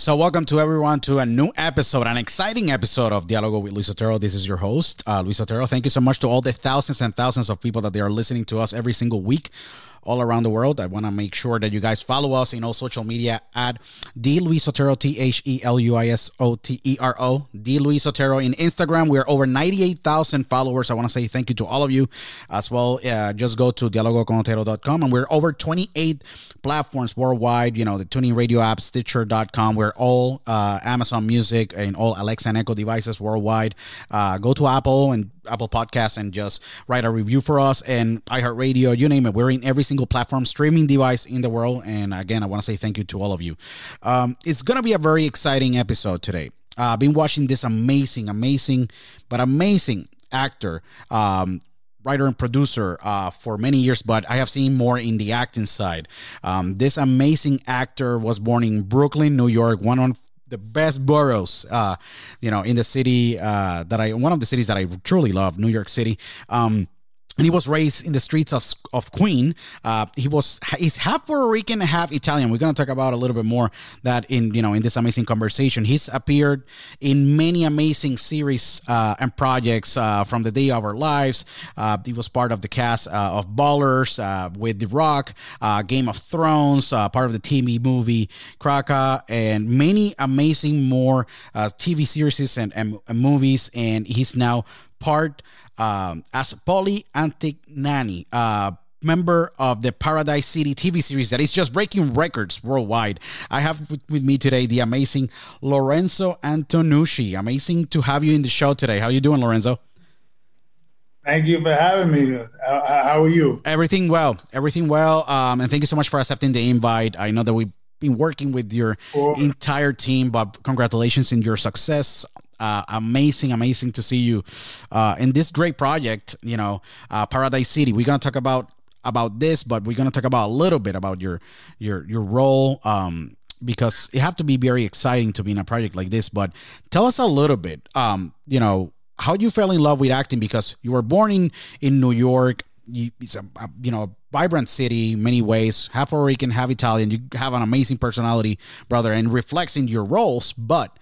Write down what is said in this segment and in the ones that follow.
So, welcome to everyone to a new episode, an exciting episode of Dialogo with Luis Otero. This is your host, uh, Luis Otero. Thank you so much to all the thousands and thousands of people that they are listening to us every single week all around the world. I want to make sure that you guys follow us in all social media at D Luis Otero, T H E L U I S O T E R O, D Luis Otero in Instagram. We're over 98,000 followers. I want to say thank you to all of you as well. Uh, just go to dialogoconotero.com and we're over 28 platforms worldwide, you know, the TuneIn radio app, Stitcher.com. We're all uh, Amazon Music and all Alexa and Echo devices worldwide. Uh, go to Apple and Apple Podcasts and just write a review for us and iHeartRadio, you name it. We're in every single platform streaming device in the world. And again, I want to say thank you to all of you. Um, it's going to be a very exciting episode today. Uh, I've been watching this amazing, amazing, but amazing actor, um, writer and producer uh, for many years, but I have seen more in the acting side. Um, this amazing actor was born in Brooklyn, New York, one of the best boroughs, uh, you know, in the city uh, that I, one of the cities that I truly love, New York City. Um, and he was raised in the streets of of Queen. Uh, he was he's half Puerto Rican, half Italian. We're gonna talk about a little bit more that in you know in this amazing conversation. He's appeared in many amazing series uh, and projects uh, from the day of our lives. Uh, he was part of the cast uh, of Ballers uh, with The Rock, Game of Thrones, part of the TV movie Kraka, and many amazing more TV series and, and, and movies. And he's now part um, as Paulie Antignani, uh, member of the Paradise City TV series that is just breaking records worldwide. I have with, me today the amazing Lorenzo Antonucci. Amazing to have you in the show today. How are you doing, Lorenzo? Thank you for having me. How, how are you? Everything well. Everything well. Um, and thank you so much for accepting the invite. I know that we've been working with your Cool. entire team, but congratulations in your success. Uh, amazing, amazing to see you uh, in this great project. You know, uh, Paradise City. We're gonna talk about about this, but we're gonna talk about a little bit about your your your role. Um, because it have to be very exciting to be in a project like this. But tell us a little bit. Um, you know, how you fell in love with acting because you were born in in New York. You, it's a, a you know vibrant city many ways. Half Puerto Rican, half Italian. You have an amazing personality, brother, and reflects in your roles. But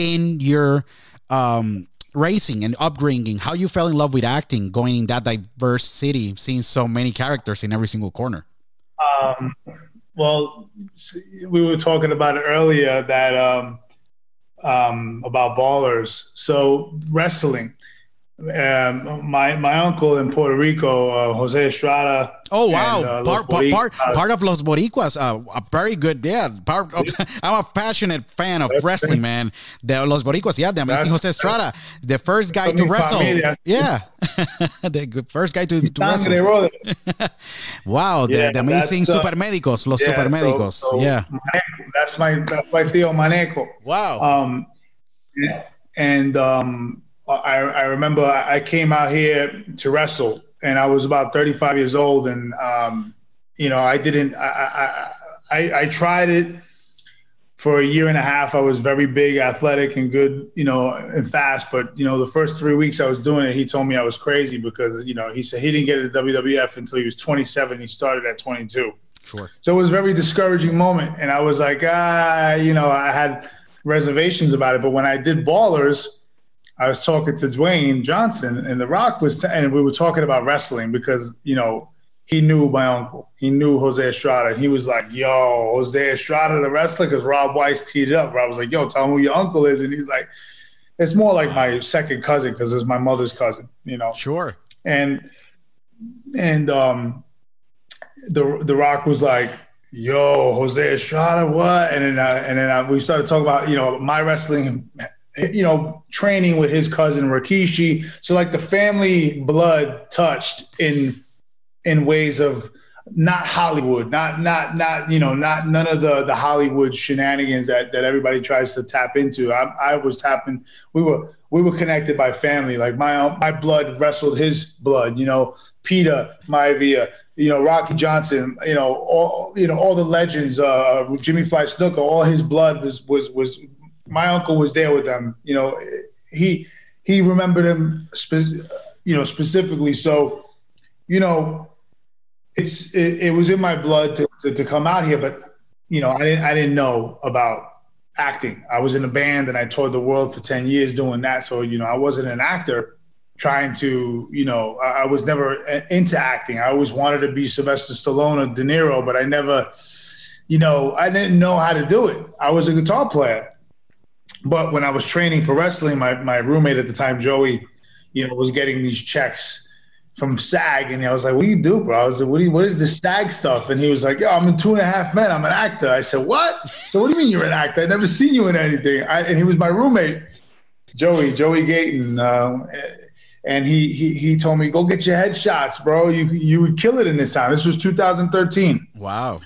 in your um, racing and upbringing, how you fell in love with acting, going in that diverse city, seeing so many characters in every single corner. Um, well, we were talking about it earlier that um, um, about ballers. So wrestling. Um, my my uncle in Puerto Rico, uh, Jose Estrada. Oh wow! and, uh, part, part, part, part of Los Boricuas, uh, a very good. Yeah, part of, I'm a passionate fan of wrestling, man. The Los Boricuas, yeah, the amazing That's- Jose Estrada, the first guy to wrestle. familia. Yeah, the first guy to, to wrestle. Wow, the, Yeah, the amazing uh, supermédicos, los Yeah, so- supermédicos. so yeah, Maneco, that's my that's my tío Maneco. wow. Um, and um, I, I remember I came out here to wrestle, and I was about 35 years old, and um, you know I didn't. I, I, I, I tried it for a year and a half. I was very big, athletic, and good, you know, and fast. But you know, the first three weeks I was doing it, he told me I was crazy because you know he said he didn't get to WWF until he was 27. He started at 22. sure. So it was a very discouraging moment. And I was like, ah, you know, I had reservations about it. But when I did Ballers, I was talking to Dwayne Johnson and The Rock was, and we were talking about wrestling because, you know, he knew my uncle. He knew Jose Estrada. And he was like, yo, Jose Estrada, the wrestler, because Rob Weiss teed it up. I was like, yo, tell him who your uncle is. And he's like, it's more like my second cousin because it's my mother's cousin, you know Sure. and and um the the rock was like yo jose estrada what and then uh, and then we started talking about you know my wrestling you know training with his cousin rikishi so like the family blood touched in in ways of not hollywood not not not you know not none of the the hollywood shenanigans that that everybody tries to tap into i, I was tapping we were we were connected by family. Like my my blood wrestled his blood. You know, Peter Maivia, you know Rocky Johnson. You know all you know all the legends. Uh, Jimmy Fly Snuka. All his blood was was was. My uncle was there with them. You know, he he remembered him. Spe- you know specifically. So, you know, it's it, it was in my blood to, to to come out here, but you know I didn't I didn't know about acting. I was in a band and I toured the world for 10 years doing that. So, you know, I wasn't an actor trying to, you know, I, I was never into acting. I always wanted to be Sylvester Stallone or De Niro, but I never, you know, I didn't know how to do it. I was a guitar player. But when I was training for wrestling, my, my roommate at the time, Joey, you know, was getting these checks from SAG, and I was like, "What do you do, bro?" I was like, "What do you, What is this SAG stuff?" And he was like, "Yo, I'm in Two and a Half Men. I'm an actor." I said, "What?" So what do you mean you're an actor? I never seen you in anything. I, and he was my roommate, Joey, Joey Gayton, uh, and he he he told me, "Go get your headshots, bro. You you would kill it in this town." This was 2013, Wow.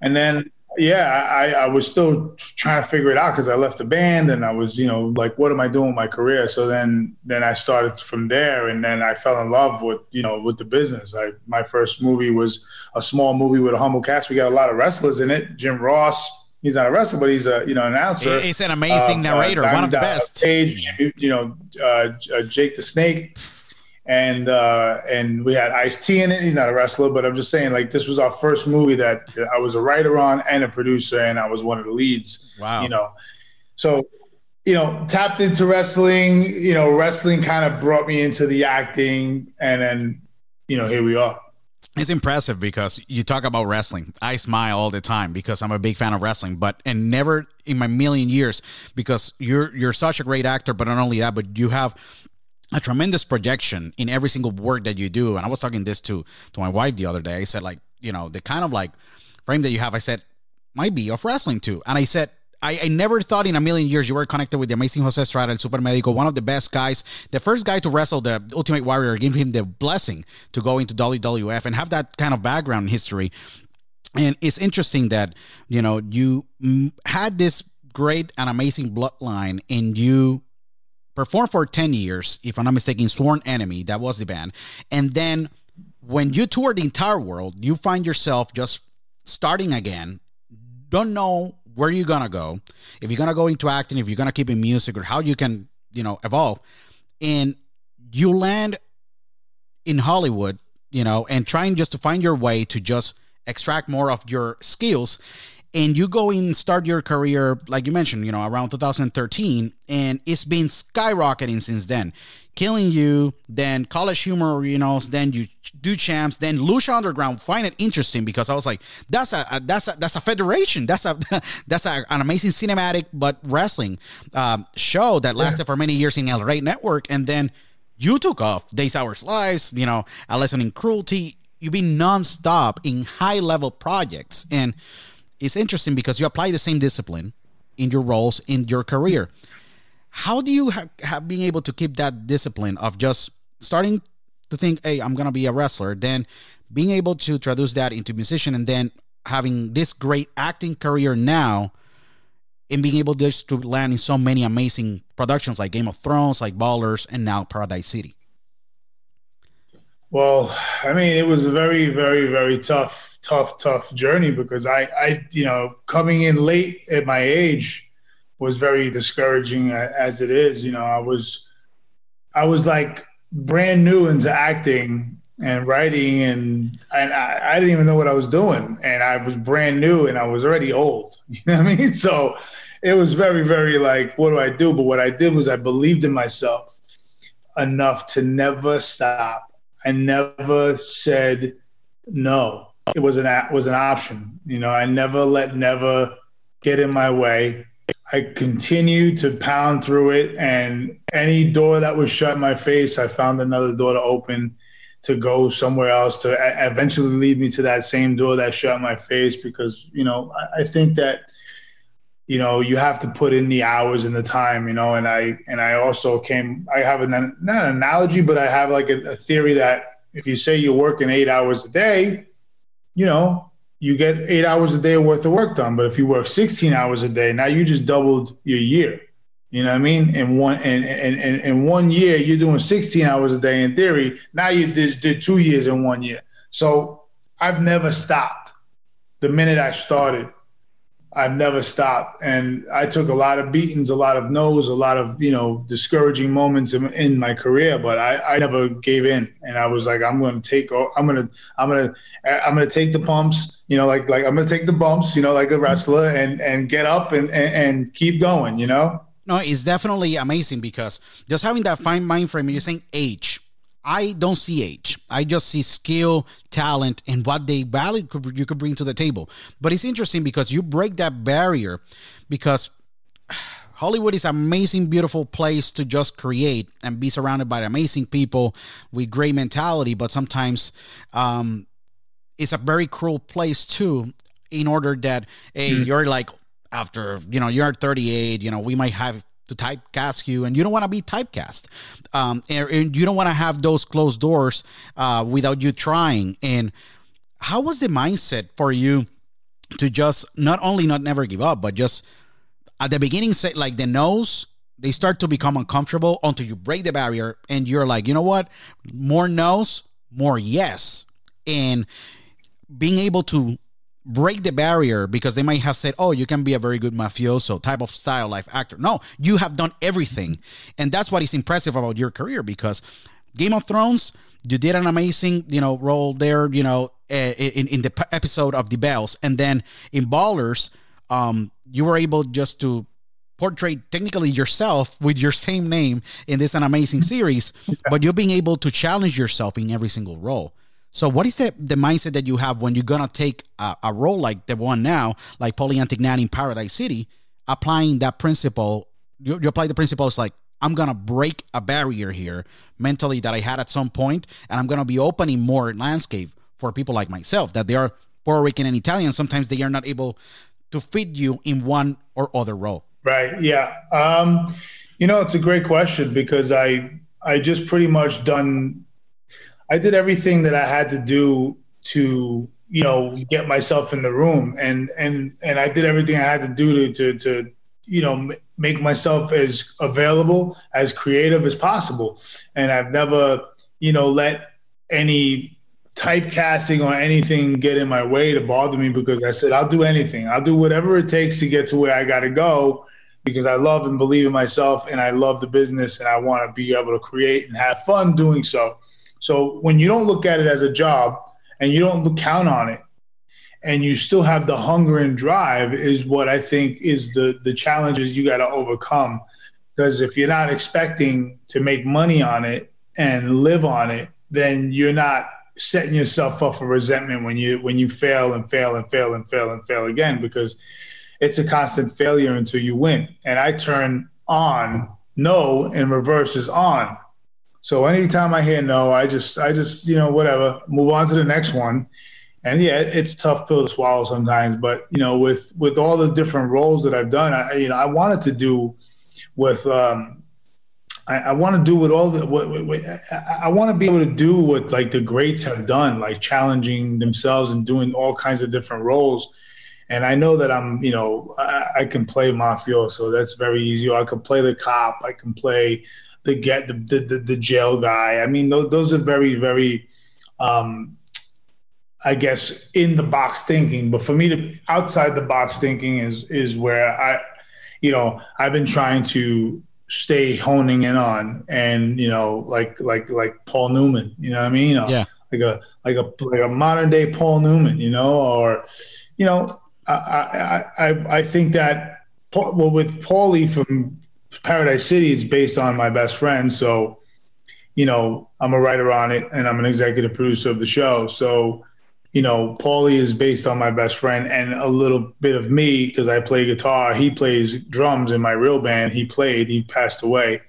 and then yeah, I, I was still trying to figure it out because I left the band and I was, you know, like, what am I doing with my career? So then, then I started from there, and then I fell in love with, you know, with the business. I my first movie was a small movie with a humble cast. We got a lot of wrestlers in it. Jim Ross, he's not a wrestler, but he's a, you know, an announcer. He's an amazing Uh, uh, narrator, one of the best. Page, you know, uh, uh, Jake the Snake, and uh, and we had Ice T in it. He's not a wrestler, but I'm just saying, like, this was our first movie that I was a writer on and a producer, and I was one of the leads. Wow. You know, so you know, tapped into wrestling. You know, wrestling kind of brought me into the acting, and then you know, here we are. It's impressive because you talk about wrestling. I smile all the time because I'm a big fan of wrestling, but and never in my million years because you're you're such a great actor. But not only that, but you have a tremendous projection in every single work that you do. And I was talking this to to my wife the other day. I said like, you know, the kind of like frame that you have. I said might be of wrestling too. And I said. I, I never thought in a million years you were connected with the amazing Jose Estrada, el Super Medico, one of the best guys, the first guy to wrestle the Ultimate Warrior, gave him the blessing to go into WWF and have that kind of background history. And it's interesting that, you know, you had this great and amazing bloodline and you performed for 10 years, if I'm not mistaken, Sworn Enemy, that was the band. And then when you tour the entire world, you find yourself just starting again, don't know where you're gonna go, if you're gonna go into acting, if you're gonna keep in music, or how you can, you know, evolve. And you land in Hollywood, you know, and trying just to find your way to just extract more of your skills and you go and start your career like you mentioned you know around 2013 and it's been skyrocketing since then. Killing you then college humor you know then you do champs then lucha underground. Find it interesting because i was like that's a, a that's a that's a federation. That's a that's a, an amazing cinematic but wrestling um, show that lasted yeah. for many years in el rey network. And then you took off Days of Our Lives you know a lesson in cruelty. You've been nonstop in high level projects. And it's interesting because you apply the same discipline in your roles in your career. How do you have, being able to keep that discipline of just starting to think, hey, I'm gonna be a wrestler, then being able to traduce that into musician, and then having this great acting career now, and being able just to land in so many amazing productions like Game of Thrones, like Ballers, and now Paradise City. Well, I mean, it was a very, very, very tough tough, tough journey because I, I, you know, coming in late at my age was very discouraging as it is. You know, I was, I was like brand new into acting and writing and and I, I, didn't even know what I was doing and I was brand new and I was already old. You know what I mean? So it was very, very like, what do I do? But what I did was I believed in myself enough to never stop. I never said no it was an was an option. You know, I never let never get in my way. I continued to pound through it, and any door that was shut in my face, I found another door to open to go somewhere else to eventually lead me to that same door that shut my face. Because you know, I, I think that you know you have to put in the hours and the time. You know, and I and I also came. I have an not an analogy, but I have like a, a theory that if you say you're working eight hours a day you know, you get eight hours a day worth of work done. But if you work 16 hours a day, now you just doubled your year. You know what I mean? In one in, in, in, in one year, you're doing 16 hours a day in theory. Now you just did two years in one year. So I've never stopped. The minute I started, I've never stopped. And I took a lot of beatings, a lot of no's, a lot of, you know, discouraging moments in, in my career, but I, I never gave in. And I was like, I'm going to take, I'm going to, I'm going to, I'm going to take the pumps, you know, like, like I'm going to take the bumps, you know, like a wrestler and, and get up and, and, and keep going, you know? No, it's definitely amazing because just having that fine mind frame, you're saying age, I don't see age. I just see skill, talent, and what they value you could bring to the table. But it's interesting because you break that barrier because Hollywood is an amazing, beautiful place to just create and be surrounded by amazing people with great mentality. But sometimes um, it's a very cruel place too. In order that, hey, mm. you're like after you know you're 38, you know we might have to typecast you and you don't want to be typecast. Um, and, and, you don't want to have those closed doors uh, without you trying. And how was the mindset for you to just not only not never give up but just at the beginning say like the nose they start to become uncomfortable until you break the barrier and you're like you know what? More no's more yes. And being able to break the barrier because they might have said, "Oh, you can be a very good mafioso type of style life actor." No, you have done everything, and that's what is impressive about your career because Game of Thrones, you did an amazing, you know, role there, you know, eh, in in the episode of the Bells, and then in Ballers, um, you were able just to portray technically yourself with your same name in this an amazing series, but you're being able to challenge yourself in every single role. So, what is the, the mindset that you have when you're gonna take a, a role like the one now, like Paulie Antignani in Paradise City, applying that principle? You, you apply the principles like I'm gonna break a barrier here mentally that I had at some point, and I'm gonna be opening more landscape for people like myself that they are Puerto Rican and Italian. Sometimes they are not able to fit you in one or other role. Right. Yeah. Um, you know, it's a great question because I I just pretty much done. I did everything that I had to do to you know get myself in the room, and and and I did everything I had to do to to, to you know make myself as available as creative as possible. And i've never you know let any typecasting or anything get in my way to bother me because i said i'll do anything. I'll do whatever it takes to get to where i got to go because i love and believe in myself and i love the business and i want to be able to create and have fun doing so so when you don't look at it as a job and you don't count on it and you still have the hunger and drive is what I think is the the challenges you got to overcome. Because if you're not expecting to make money on it and live on it, then you're not setting yourself up for resentment when you when you fail and fail and fail and fail and fail again because it's a constant failure until you win. And I turn on no and reverse is on. So anytime I hear no, I just I just you know whatever move on to the next one and yeah, it's tough pill to swallow sometimes. But you know, with with all the different roles that I've done, I you know I wanted to do with. Um, I, I want to do what all the what, what, what I, I want to be able to do what like the greats have done, like challenging themselves and doing all kinds of different roles. And I know that I'm, you know, I, I can play mafia, so that's very easy. I can play the cop. I can play the get the the, the, the jail guy. I mean, those, those are very very um, I guess in the box thinking, but for me to outside the box thinking is is where I, you know, I've been trying to stay honing in on, and you know, like like like Paul Newman, you know what I mean? You know, yeah. Like a like a like a modern day Paul Newman, you know, or you know, I I I, I think that well with Paulie from Paradise City, is based on my best friend, so you know, I'm a writer on it, and I'm an executive producer of the show, so you know, Paulie is based on my best friend and a little bit of me because I play guitar. He plays drums in my real band. He played, he passed away.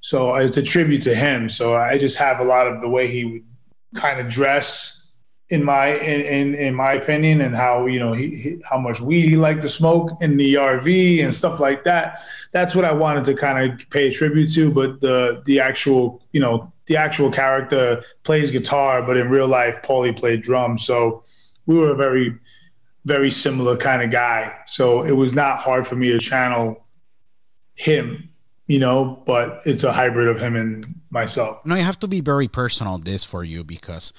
So it's a tribute to him. So I just have a lot of the way he would kind of dress in my in, in, in my opinion and how you know he, he, how much weed he liked to smoke in the RV and stuff like that. That's what I wanted to kind of pay tribute to. But the the actual you know the actual character plays guitar, but in real life, Paulie played drums. So we were a very very similar kind of guy. So it was not hard for me to channel him you know, but it's a hybrid of him and myself. No, you have to be very personal this for you because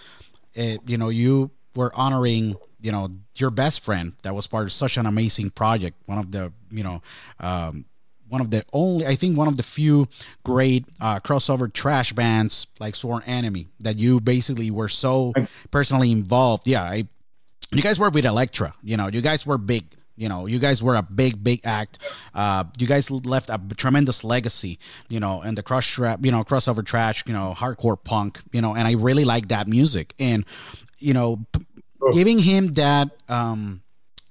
it, you know, you were honoring, you know, your best friend that was part of such an amazing project. One of the, you know, um, one of the only, I think, one of the few great uh, crossover trash bands like Sworn Enemy that you basically were so personally involved. Yeah, I, you guys were with Elektra. You know, you guys were big. You know, you guys were a big, big act. Uh, you guys left a tremendous legacy. You know, and the crush rap, you know, crossover trash, you know, hardcore punk. You know, and I really like that music. And you know, p- Oh. giving him that um,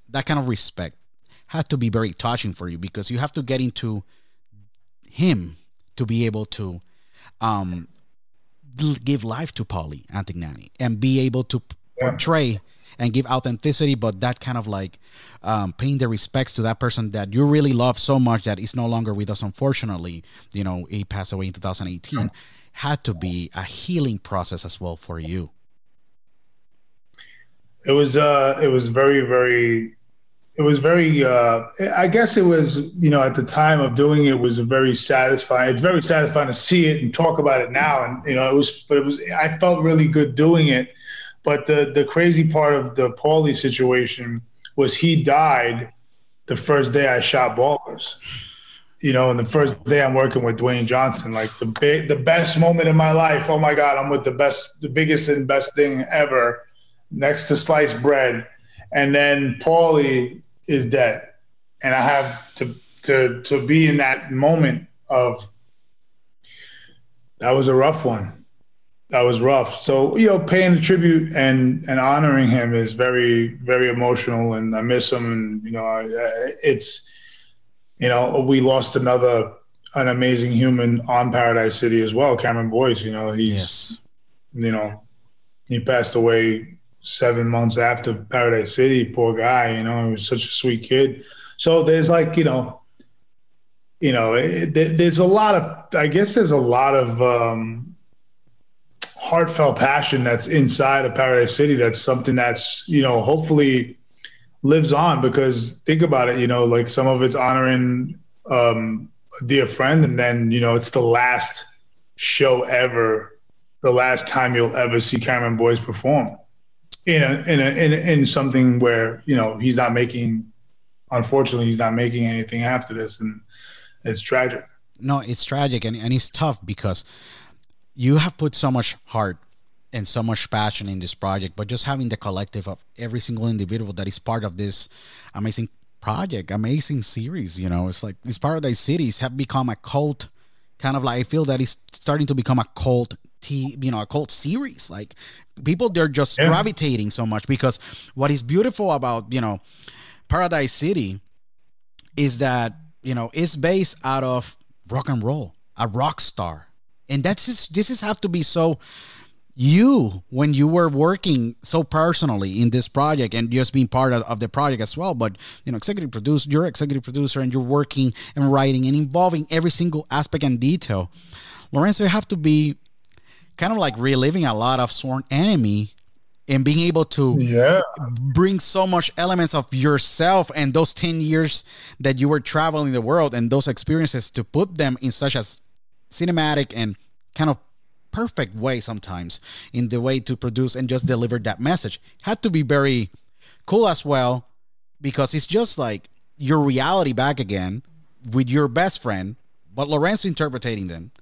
that kind of respect had to be very touching for you because you have to get into him to be able to um, give life to Paulie Antignani and be able to portray and give authenticity, but that kind of like um, paying the respects to that person that you really love so much that is no longer with us. Unfortunately, you know, he passed away in 2018. Had to be a healing process as well for you. It was uh it was very very it was very uh I guess it was you know at the time of doing it was very satisfying. It's very satisfying to see it and talk about it now and you know it was but it was I felt really good doing it. But the the crazy part of the Paulie situation was he died the first day I shot ballers. You know, and the first day I'm working with Dwayne Johnson, like the big, the best moment in my life. Oh my God, I'm with the best, the biggest and best thing ever, next to sliced bread. And then Paulie is dead, and I have to to to be in that moment of that was a rough one. That was rough. So you know, paying the tribute and and honoring him is very very emotional, and I miss him. And you know, I, I- it's you know, we lost another an amazing human on Paradise City as well. Cameron Boyce, you know, he's Yes. you know, he passed away seven months after Paradise City. Poor guy, you know, he was such a sweet kid. So there's like, you know, you know, it, there's a lot of, I guess there's a lot of um, heartfelt passion that's inside of Paradise City. That's something that's, you know, hopefully lives on because think about it, you know, like some of it's honoring um, a dear friend, and then, you know, it's the last show ever the last time you'll ever see Cameron Boyce perform in a, in a, in in something where you know he's not making. Unfortunately, he's not making anything after this, and it's tragic. no it's tragic and, and it's tough because you have put so much heart and so much passion in this project but just having the collective of every single individual that is part of this amazing project amazing series you know it's like these paradise cities have become a cult kind of like i feel that it's starting to become a cult t you know a cult series like people they're just Yeah. gravitating so much because what is beautiful about you know paradise city is that you know it's based out of rock and roll, a rock star, and that's just this is have to be so you when you were working so personally in this project and just being part of, of the project as well but you know executive producer you're executive producer and you're working and writing and involving every single aspect and detail lorenzo you have to be kind of like reliving a lot of sworn enemy and being able to Yeah, bring so much elements of yourself and those 10 years that you were traveling the world and those experiences to put them in such a cinematic and kind of perfect way sometimes in the way to produce and just deliver that message had to be very cool as well because it's just like your reality back again with your best friend but lorenzo interpreting them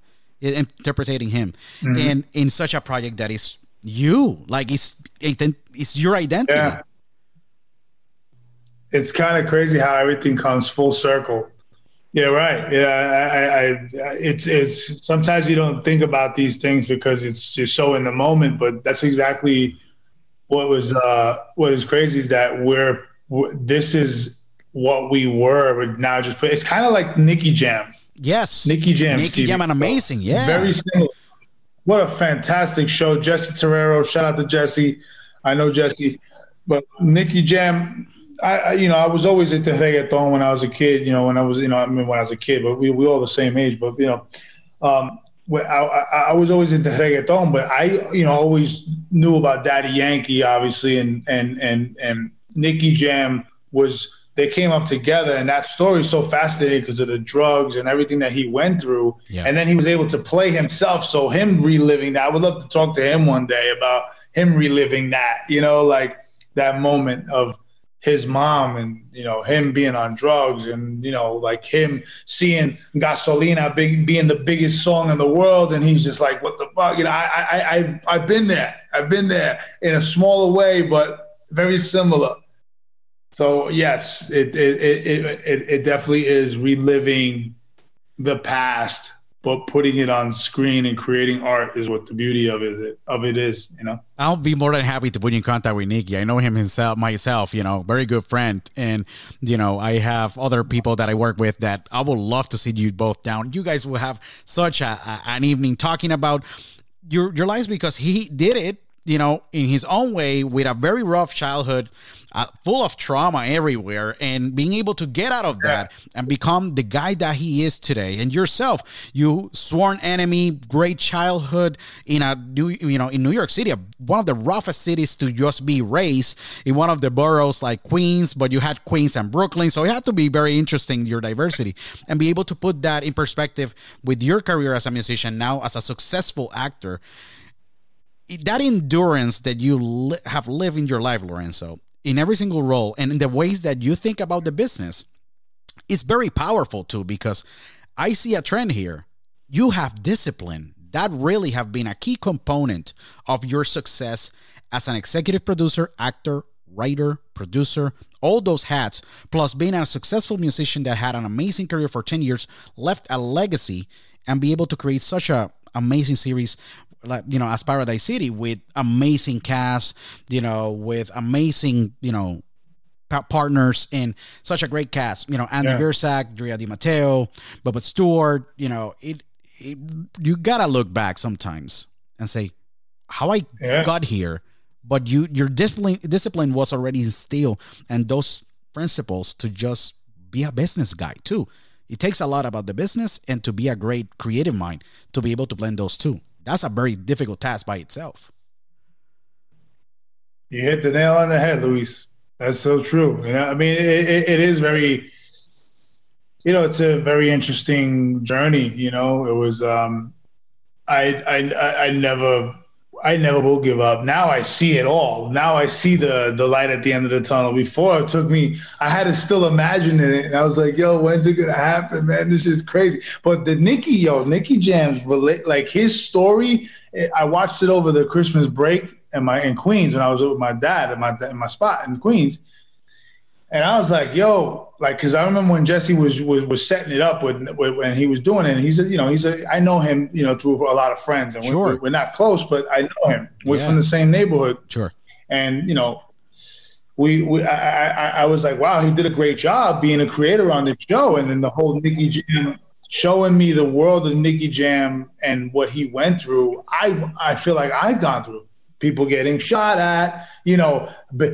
eh, interpreting him mm-hmm. and in such a project that is you like it's it's your identity yeah. It's kind of crazy how everything comes full circle. Yeah, right. Yeah, I, I, I, it's it's sometimes you don't think about these things because it's you're so in the moment, but that's exactly what was uh, what is crazy is that we're, this is what we were, but now just put it's kind of like Nicky Jam. yes Nicky Jam. Nicky Jam and amazing yeah Very similar. What a fantastic show. Jesse Terrero, shout out to Jesse. I know Jesse. But Nicky Jam, I, you know, I was always into reggaeton when I was a kid, you know, when I was, you know, I mean when I was a kid, but we we all the same age, but you know, um I, I was always into reggaeton, but I, you know, always knew about Daddy Yankee, obviously, and and and and Nicky Jam was they came up together, and that story is so fascinating because of the drugs and everything that he went through, Yeah. and then he was able to play himself. So him reliving that, I would love to talk to him one day about him reliving that, you know, like that moment of his mom and you know him being on drugs and you know like him seeing gasolina big, being the biggest song in the world. And he's just like what the fuck? You know I, I i i've been there. I've been there in a smaller way but very similar. So yes it it, it, it, it definitely is reliving the past but putting it on screen and creating art is what the beauty of it of it is you know I'll be more than happy to put you in contact with Nicky. I know him himself, myself, you know, very good friend. And, you know, I have other people that I work with that I would love to see you both down. You guys will have such a, a- an evening talking about your, your lives because he did it, you know, in his own way with a very rough childhood, uh, full of trauma everywhere, and being able to get out of that and become the guy that he is today. And yourself, you sworn enemy, great childhood in a new, you know, in New York City, one of the roughest cities to just be raised in one of the boroughs like Queens, but you had Queens and Brooklyn, so it had to be very interesting your diversity and be able to put that in perspective with your career as a musician now as a successful actor that endurance that you li- have lived in your life, Lorenzo, in every single role and in the ways that you think about the business, is very powerful too. Because I see a trend here. You have discipline. That really have been a key component of your success as an executive producer, actor, writer, producer, all those hats, plus being a successful musician that had an amazing career for 10 years, left a legacy, and be able to create such a amazing series like you know as paradise city with amazing cast you know with amazing you know pa- partners in such a great cast. You know, Andy Yeah. Biersack, Drea de Matteo, Bubba Stewart. You know, it, it. You gotta look back sometimes and say, how I Yeah. got here. But you, your discipline, discipline was already instilled, and those principles to just be a business guy too. It takes a lot about the business and to be a great creative mind to be able to blend those two. That's a very difficult task by itself. You hit the nail on the head, Luis. That's so true. You know, I mean, it, it, it is very, you know, it's a very interesting journey. You know, it was, um, I, I, I- I never, I never will give up. Now I see it all. Now I see the the light at the end of the tunnel. Before it took me, I had to still imagine it, and I was like, "Yo, when's it gonna happen, man? This is crazy." But the Nicky, yo, Nicky Jams relate like his story. eh, I watched it over the Christmas break in my in Queens when I was with my dad at my in my spot in Queens, and I was like, "Yo," like because I remember when Jesse was was was setting it up when when he was doing it. And he's a, you know he's a I know him you know through a lot of friends, and Sure. we're, we're not close, but I know him. We're Yeah. from the same neighborhood, Sure. and you know. We, we I, I, I was like, wow, he did a great job being a creator on the show, and then the whole Nicky Jam showing me the world of Nicky Jam and what he went through. I I feel like I've gone through people getting shot at, you know,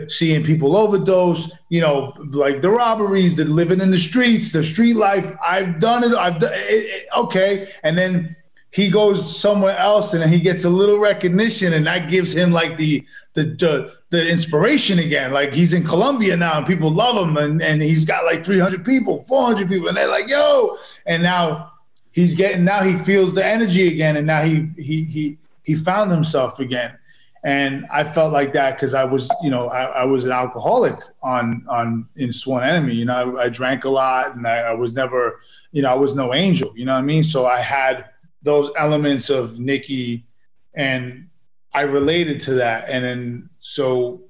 seeing people overdose, you know, like the robberies, the living in the streets, the street life. I've done it. I've done it, it- okay, and then he goes somewhere else and he gets a little recognition and that gives him like the the the, the inspiration again like he's in Colombia now and people love him and, and he's got like 300 people 400 people and they're like yo and now he's getting now he feels the energy again and now he he he he found himself again and I felt like that because I was, you know, I, I was an alcoholic on on in Sworn Enemy. You know, I, I drank a lot, and I, I was never, you know, I was no angel. You know what I mean? So I had those elements of Nicky, and I related to that. And then so,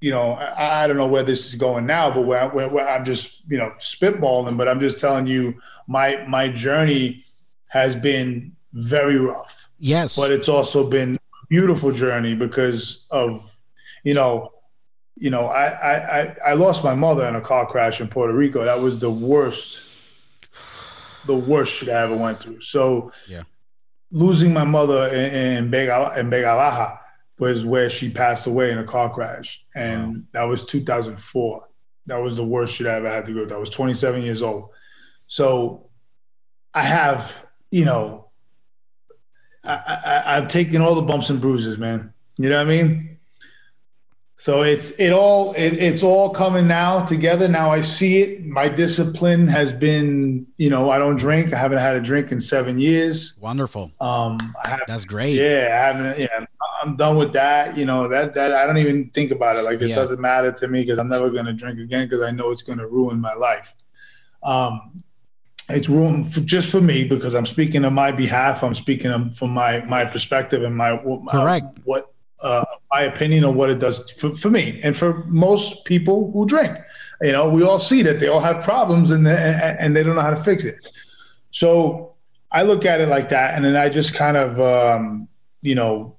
you know, I, don't know where this is going now, but where, where, where I'm just, you know, spitballing. But I'm just telling you, my my journey has been very rough Yes. but it's also been beautiful journey because of you know you know I, I i i lost my mother in a car crash in puerto rico. That was the worst the worst shit i ever went through. So Yeah. losing my mother in, in in Vega Baja was where she passed away in a car crash. And that was 2004 that was the worst shit i ever had to go through. I was 27 years old. So i have you know I, I, I've taken all the bumps and bruises, man. You know what I mean? So it's it all it, it's all coming now together. Now I see it. My discipline has been, you know, I don't drink. I haven't had a drink in seven years. Wonderful. Um, That's great. yeah, I haven't. Yeah, I'm done with that. You know that that I don't even think about it. Like it Yeah. doesn't matter to me because I'm never gonna drink again because I know it's gonna ruin my life. Um, it's ruined for, just for me because I'm speaking on my behalf. I'm speaking from my my perspective and my what- Correct. what uh, my opinion on what it does for, for me and for most people who drink. You know, we all see that they all have problems and they, and they don't know how to fix it. So I look at it like that, and then I just kind of, um, you know,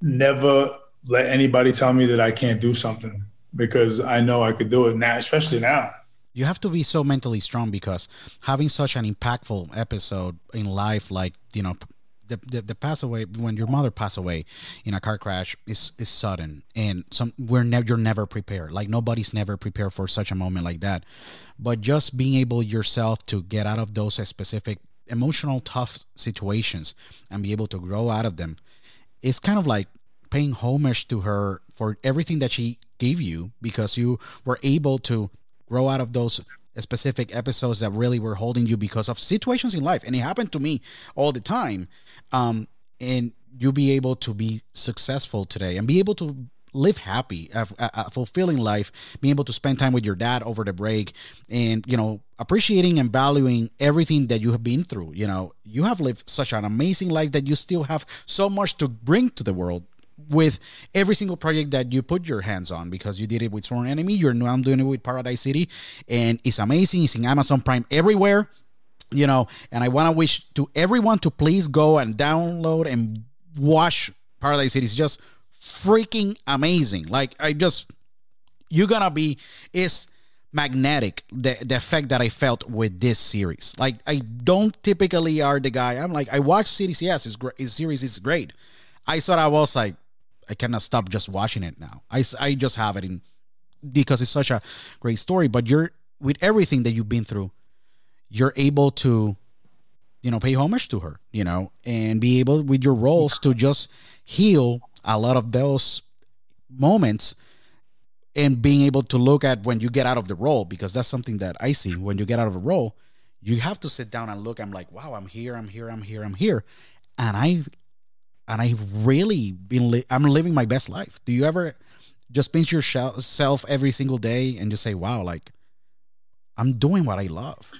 never let anybody tell me that I can't do something because I know I could do it now, especially now. You have to be so mentally strong because having such an impactful episode in life, like you know, the the, the pass away when your mother passed away in a car crash is is sudden, and some we're never you're never prepared. Like nobody's never prepared for such a moment like that. But just being able yourself to get out of those specific emotional tough situations and be able to grow out of them it's kind of like paying homage to her for everything that she gave you because you were able to grow out of those specific episodes that really were holding you because of situations in life. And it happened to me all the time um and you'll be able to be successful today and be able to live happy a, a, fulfilling life being able to spend time with your dad over the break and you know appreciating and valuing everything that you have been through. You know you have lived such an amazing life that you still have so much to bring to the world with every single project that you put your hands on because you did it with Sworn Enemy. You're now doing it with Paradise City, and it's amazing. It's in Amazon Prime everywhere, you know. And I want to wish to everyone to please go and download and watch Paradise City. It's just freaking amazing. Like I just you're gonna be is magnetic the the effect that I felt with this series. Like I don't typically are the guy. I'm like I watch CDCS. His, gr- his series is great. I thought I was like I cannot stop just watching it now. I, I just have it in because it's such a great story. But you're with everything that you've been through, you're able to you know pay homage to her you know and be able with your roles to just heal a lot of those moments and being able to look at when you get out of the role because that's something that i see when you get out of a role you have to sit down and look i'm like wow i'm here i'm here i'm here i'm here and i and i really been li- i'm living my best life do you ever just pinch yourself every single day and just say wow like i'm doing what i love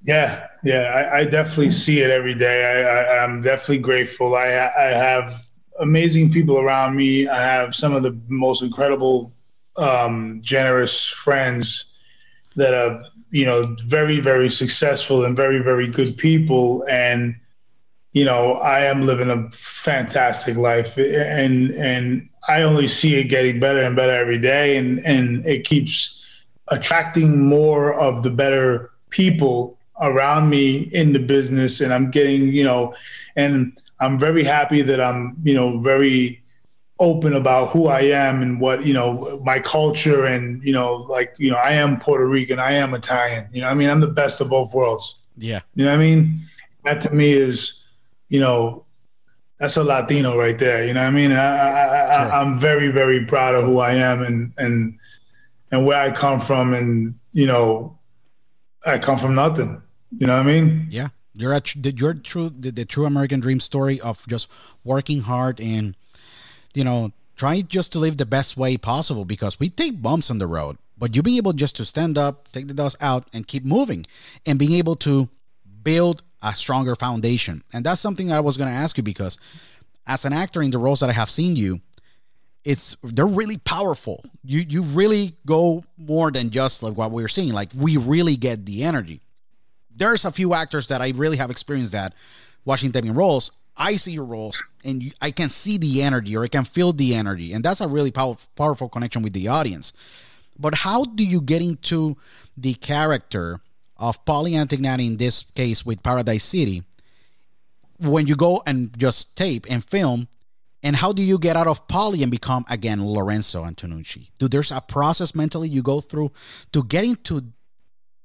Yeah, yeah, I, I definitely see it every day. I, I, I'm definitely grateful. I, I have amazing people around me. I have some of the most incredible, um, generous friends that are, you know, very, very successful and very, very good people. And, you know, I am living a fantastic life, and and I only see it getting better and better every day, and and it keeps attracting more of the better people around me in the business and I'm getting, you know, and I'm very happy that I'm, you know, very open about who I am and what, you know, my culture and, you know, like, you know, I am Puerto Rican, I am Italian. You know, I mean, I'm the best of both worlds. yeah You know what I mean? That to me is, you know, that's a Latino right there. You know what I mean? And I, I, I, Sure. I'm very, very proud of who I am and and and where I come from. And you know, I come from nothing. You know what I mean? Yeah, you're a the, you're true the, the true American dream story of just working hard and you know trying just to live the best way possible because we take bumps on the road, but you being able just to stand up, take the dust out, and keep moving, and being able to build a stronger foundation, and that's something I was going to ask you because as an actor in the roles that I have seen you. It's they're really powerful. You you really go more than just like what we're seeing. Like we really get the energy there's a few actors that I really have experienced that watching them in roles. I see your roles and you, I can see the energy or I can feel the energy, and that's a really pow- powerful connection with the audience. But how do you get into the character of Paulie Antignani in this case with Paradise City when you go and just tape and film? And how do you get out of Paulie and become again Lorenzo Antonucci? Do there's a process mentally you go through to getting to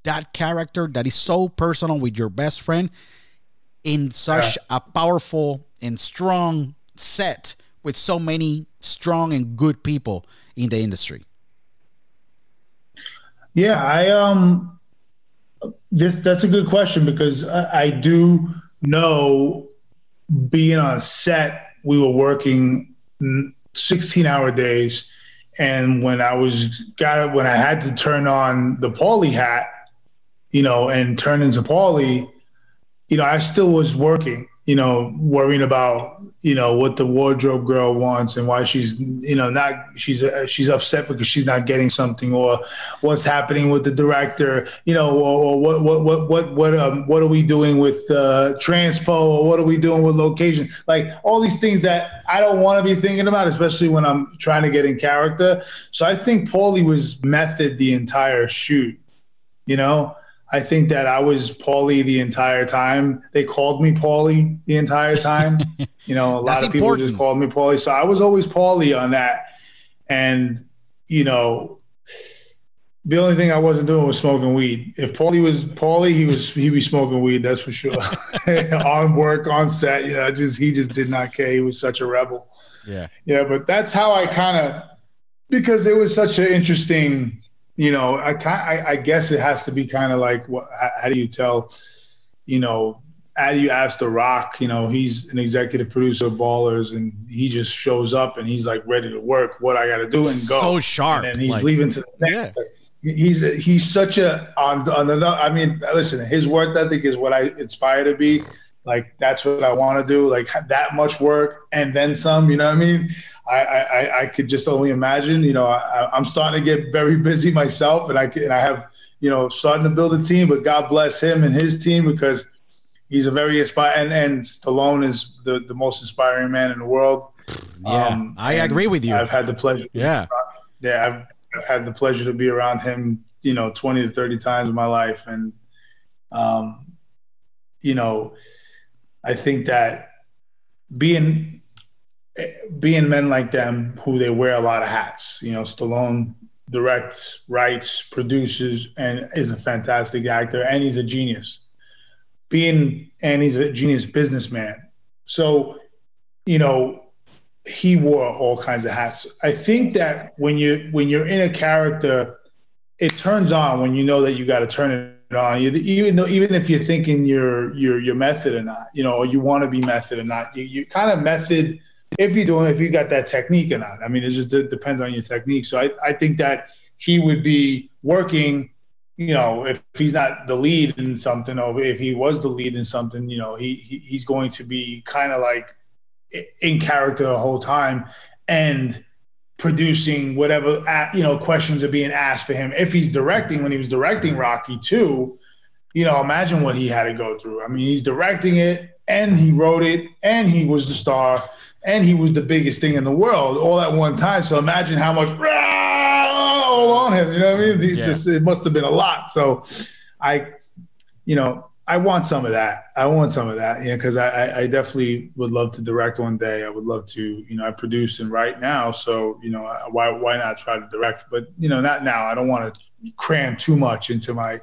that character that is so personal with your best friend in such a powerful and strong set with so many strong and good people in the industry? Yeah, I um, this that's a good question because I, I do know being on set, we were working 16 hour days. And when I was got when I had to turn on the Paulie hat, you know, and turn into Paulie, you know, I still was working, you know, worrying about, you know, what the wardrobe girl wants and why she's, you know, not she's uh, she's upset because she's not getting something or what's happening with the director, you know, or, or what what what what what um what are we doing with uh, transpo or what are we doing with location? Like all these things that I don't want to be thinking about, especially when I'm trying to get in character. So I think Paulie was method the entire shoot, you know. I think that I was Paulie the entire time. They called me Paulie the entire time. you know, a lot of people important. just called me Paulie. So I was always Paulie on that. And, you know, the only thing I wasn't doing was smoking weed. If Paulie was Paulie, he was he'd be smoking weed, that's for sure. on work, on set, you know, just he just did not care. He was such a rebel. Yeah. Yeah, but that's how I kind of because it was such an interesting, you know, I I, I guess it has to be kind of like what how, how do you tell, you know, how do you ask The Rock, you know, he's an executive producer of Ballers and he just shows up and he's like ready to work what I got to do and go. So sharp, And he's like- leaving to the next. Yeah. He's he's such a on on another. I mean, listen, his work ethic is what I aspire to be. Like that's what I want to do. Like that much work and then some. You know what I mean? I I, I could just only imagine. You know, I, I'm starting to get very busy myself, and I and I have you know starting to build a team. But God bless him and his team because he's a very inspiring. And, and Stallone is the the most inspiring man in the world. Yeah. Um, I agree with you. I've had the pleasure. yeah. Yeah, I've I've had the pleasure to be around him, you know, 20 to 30 times in my life. And, um, you know, I think that being being men like them who they wear a lot of hats, you know, Stallone directs, writes, produces, and is a fantastic actor, and he's a genius. Being and he's a genius businessman. So, you know, he wore all kinds of hats. I think that when you when you're in a character, it turns on when you know that you got to turn it on. You, even though even if you're thinking you're you're you're method or not, you know, you want to be method or not, you you kind of method if you're doing if you got that technique or not. I mean, it just depends on your technique. So I I think that he would be working. You know, if he's not the lead in something, or if he was the lead in something, you know, he, he he's going to be kind of like in character the whole time and producing whatever you know questions are being asked for him. If he's directing, when he was directing Rocky too, you know, imagine what he had to go through. I mean, he's directing it and he wrote it and he was the star and he was the biggest thing in the world all at one time. So imagine how much all on him. You know what I mean? It yeah. just it must have been a lot. So I, you know, I want some of that. I want some of that, yeah, because I, I definitely would love to direct one day. I would love to, you know, I produce and write now, so you know, why why not try to direct? But you know, not now. I don't want to cram too much into my.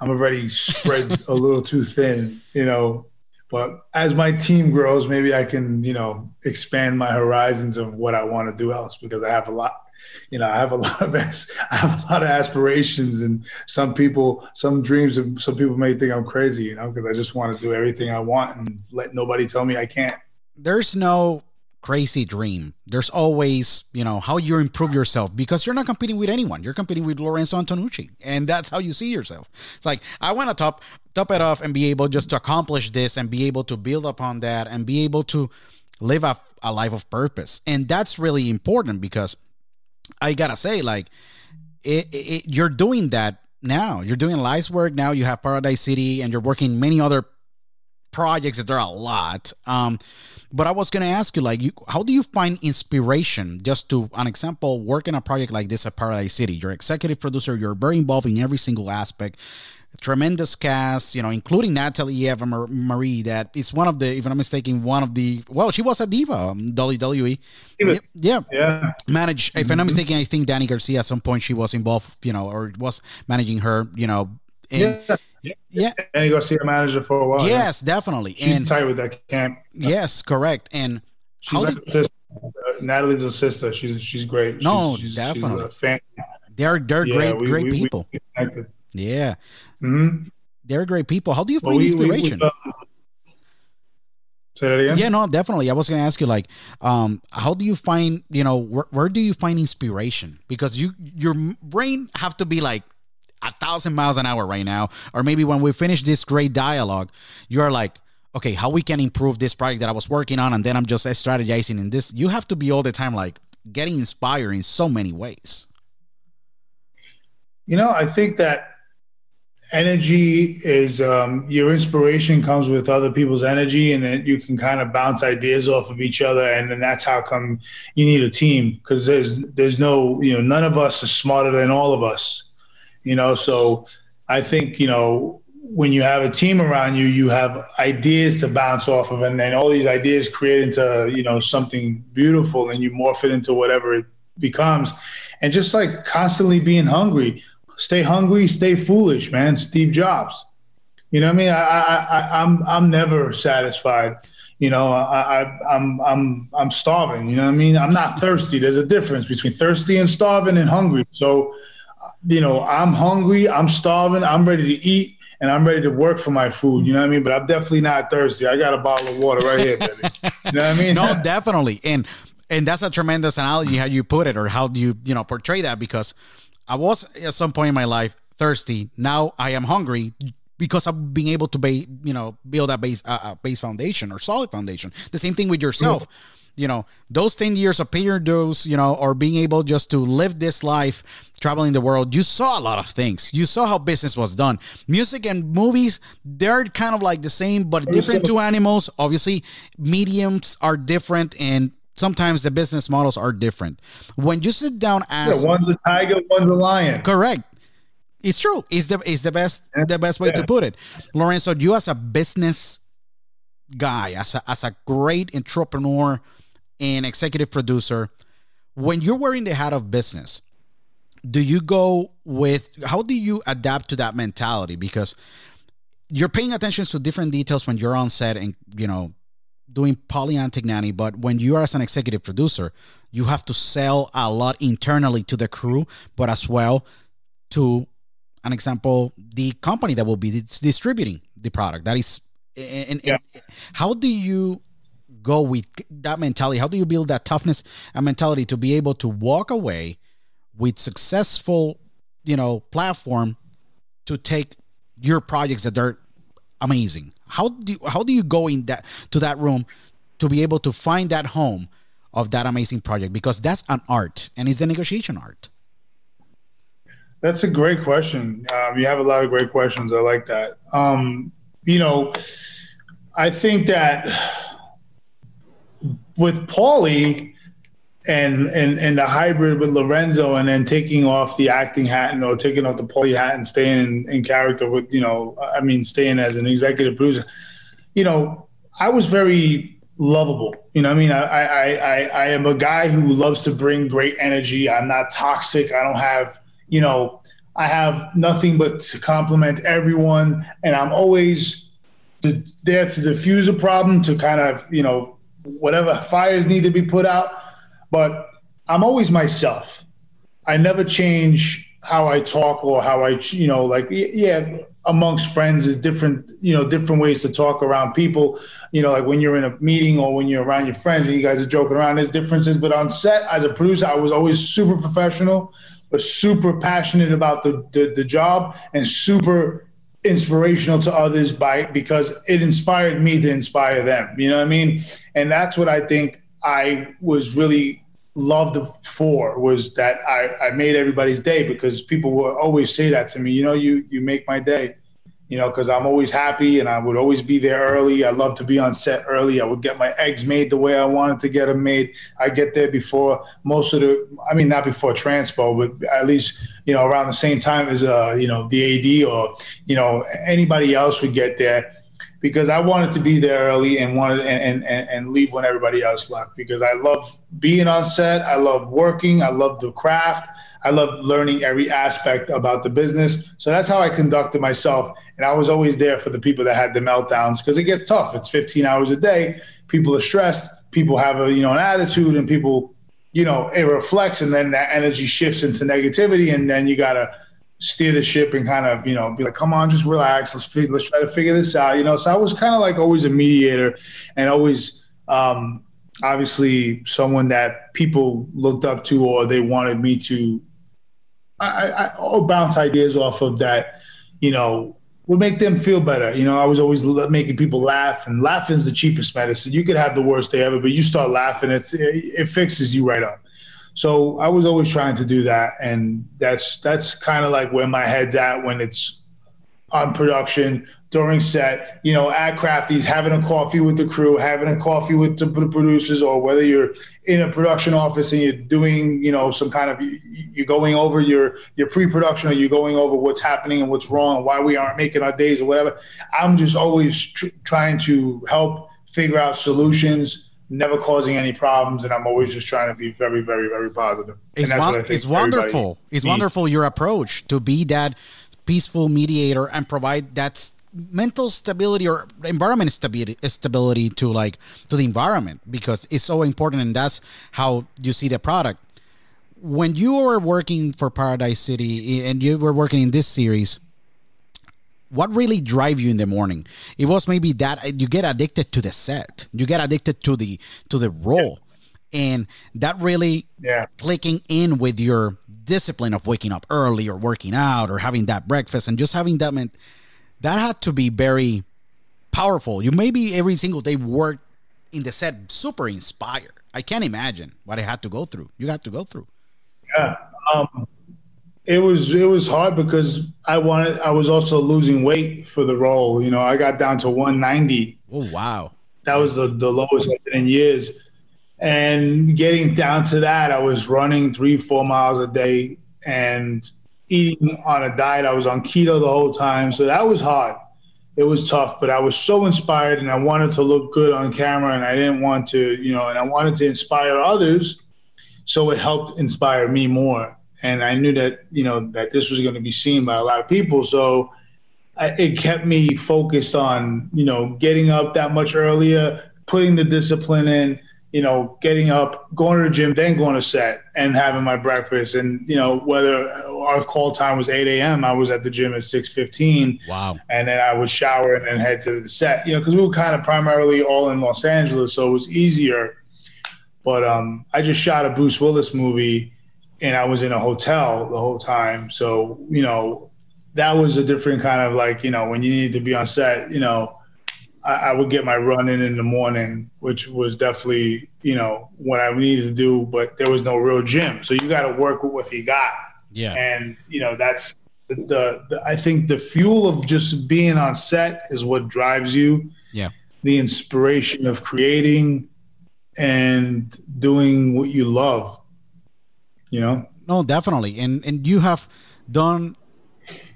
I'm already spread a little too thin, you know. But as my team grows, maybe I can, you know, expand my horizons of what I want to do else because I have a lot you know, I have a lot of as, I have a lot of aspirations, and some people, some dreams, and some people may think I'm crazy, you know, because I just want to do everything I want and let nobody tell me I can't. There's no crazy dream. There's always, you know, how you improve yourself because you're not competing with anyone. You're competing with Lorenzo Antonucci, and that's how you see yourself. It's like I want to top top it off and be able just to accomplish this and be able to build upon that and be able to live a, a life of purpose. And that's really important because I gotta say, like, it, it, you're doing that now. You're doing life's work now. You have Paradise City, and you're working many other projects. There are a lot. Um, but I was gonna ask you, like, you, how do you find inspiration? Just to an example, work in a project like this at Paradise City. You're executive producer. You're very involved in every single aspect tremendous cast, you know, including Natalie Eva Marie, that is one of the, if I'm not mistaken, one of the, well, she was a diva, um, WWE. Yeah. yeah. yeah. Managed, if I'm not mistaken, I think Danny Garcia at some point she was involved, you know, or was managing her, you know. And, yeah. Yeah. Danny Garcia manager for a while. Yes, yeah. definitely. She's and, tight with that camp. Yes, correct. And she's like did, Natalie's a sister. She's she's great. No, she's, definitely. She's a fan. They're they're yeah, great we, great we, people. We yeah. Mm-hmm. They're great people. How do you find well, we, inspiration? Uh, say that again. Yeah, no, definitely. I was going to ask you, like, um, how do you find, you know, where, where do you find inspiration? Because you, your brain have to be like a thousand miles an hour right now, or maybe when we finish this great dialogue, you're like, okay, how we can improve this project that I was working on, and then I'm just strategizing in this. You have to be all the time like getting inspired in so many ways. You know, I think that energy is um, your inspiration comes with other people's energy and then you can kind of bounce ideas off of each other and then that's how come you need a team because there's there's no you know none of us is smarter than all of us you know so i think you know when you have a team around you you have ideas to bounce off of and then all these ideas create into you know something beautiful and you morph it into whatever it becomes and just like constantly being hungry stay hungry, stay foolish, man. Steve Jobs. You know what I mean? I, I, I, am I'm, I'm never satisfied. You know, I, I, I'm, I'm, I'm starving. You know what I mean? I'm not thirsty. There's a difference between thirsty and starving and hungry. So, you know, I'm hungry. I'm starving. I'm ready to eat, and I'm ready to work for my food. You know what I mean? But I'm definitely not thirsty. I got a bottle of water right here, baby. You know what I mean? no, definitely. And and that's a tremendous analogy how you put it or how do you you know portray that because I was at some point in my life thirsty. Now I am hungry because of being able to be, you know, build a base, uh, a base foundation or solid foundation. The same thing with yourself. You know, those 10 years of paying dues, you know, or being able just to live this life, traveling the world, you saw a lot of things. You saw how business was done. Music and movies, they're kind of like the same, but different two animals. Obviously, mediums are different and sometimes the business models are different. When you sit down as Yeah, one's a tiger, one's a lion. correct, it's true. It's the it's the best the best way to put it. Lorenzo, you as a business guy, as a as a great entrepreneur and executive producer, when you're wearing the hat of business, do you go with how do you adapt to that mentality? Because you're paying attention to different details when you're on set and you know doing Paulie Antignani but when you are as an executive producer you have to sell a lot internally to the crew but as well to an example the company that will be distributing the product that is and, and Yeah. how do you go with that mentality how do you build that toughness and mentality to be able to walk away with successful you know platform to take your projects that are amazing how do you, how do you go in that to that room to be able to find that home of that amazing project because that's an art and it's a negotiation art That's a great question. Um, you have a lot of great questions. I like that. Um, you know, I think that with Paulie and and and the hybrid with Lorenzo, and then taking off the acting hat and or taking off the Paulie hat and staying in, in character with you know, I mean, staying as an executive producer. You know, I was very lovable. You know, I mean, I, I I I am a guy who loves to bring great energy. I'm not toxic. I don't have you know, I have nothing but to compliment everyone, and I'm always to, there to diffuse a problem, to kind of you know whatever fires need to be put out. But I'm always myself. I never change how I talk or how I you know like yeah amongst friends is different you know different ways to talk around people you know like when you're in a meeting or when you're around your friends and you guys are joking around there's differences but on set as a producer I was always super professional but super passionate about the, the, the job and super inspirational to others by because it inspired me to inspire them. You know what I mean? And that's what I think I was really loved for was that I, I made everybody's day because people will always say that to me, you know, you you make my day. You know, because I'm always happy and I would always be there early. I love to be on set early. I would get my eggs made the way I wanted to get them made. I get there before most of the, I mean, not before transpo, but at least, you know, around the same time as, uh, you know, the AD or, you know, anybody else would get there because I wanted to be there early and wanted and, and, and leave when everybody else left because I love being on set. I love working. I love the craft. I love learning every aspect about the business. So that's how I conducted myself. And I was always there for the people that had the meltdowns because it gets tough. It's 15 hours a day. People are stressed. People have a, you know, an attitude and people, you know, it reflects and then that energy shifts into negativity. And then you got to steer the ship and kind of, you know, be like, come on, just relax. Let's let's try to figure this out. You know, so I was kind of like always a mediator and always, um, obviously someone that people looked up to or they wanted me to I, I, bounce ideas off of that, you know, would make them feel better. You know, I was always making people laugh, and laughing is the cheapest medicine. You could have the worst day ever, but you start laughing, it's it, it fixes you right up. So I was always trying to do that, and that's that's kind of like where my head's at when it's on production during set. You know, at Crafties, having a coffee with the crew, having a coffee with the producers, or whether you're in a production office and you're doing, you know, some kind of you're going over your your pre-production, or you're going over what's happening and what's wrong, and why we aren't making our days or whatever. I'm just always tr- trying to help figure out solutions. Never causing any problems, and I'm always just trying to be very, very, very positive. And It's, that's won- what I think it's wonderful. It's needs. wonderful your approach to be that peaceful mediator and provide that mental stability or environment stability stability to like to the environment because it's so important and that's how you see the product. When you were working for Paradise City and you were working in this series, what really drive you in the morning? It was maybe that you get addicted to the set. You get addicted to the to the role. And that really Yeah. clicking in with your discipline of waking up early or working out or having that breakfast and just having that meant that had to be very powerful. You maybe every single day work in the set super inspired. I can't imagine what i had to go through. You had to go through. Yeah. Um, it was it was hard because I wanted I was also losing weight for the role. You know, I got down to 190. oh wow That was the, the lowest I've been in years. And getting down to that, I was running three, four miles a day and eating on a diet. I was on keto the whole time. So that was hard. It was tough, but I was so inspired and I wanted to look good on camera and I didn't want to, you know, and I wanted to inspire others. So it helped inspire me more. And I knew that, you know, that this was going to be seen by a lot of people. So I, it kept me focused on, you know, getting up that much earlier, putting the discipline in, you know, getting up, going to the gym, then going to set and having my breakfast. And, you know, whether our call time was 8 a.m., I was at the gym at 6.15. Wow. And then I would shower and then head to the set, you know, because we were kind of primarily all in Los Angeles. So it was easier. But um, I just shot a Bruce Willis movie and I was in a hotel the whole time. So, you know, that was a different kind of like, you know, when you need to be on set, you know, I, I would get my run in in the morning, which was definitely, you know, what I needed to do, but there was no real gym. So you got to work with what you got. Yeah. And, you know, that's the, the, the, I think the fuel of just being on set is what drives you. Yeah. The inspiration of creating and doing what you love, you know? No, definitely. And and you have done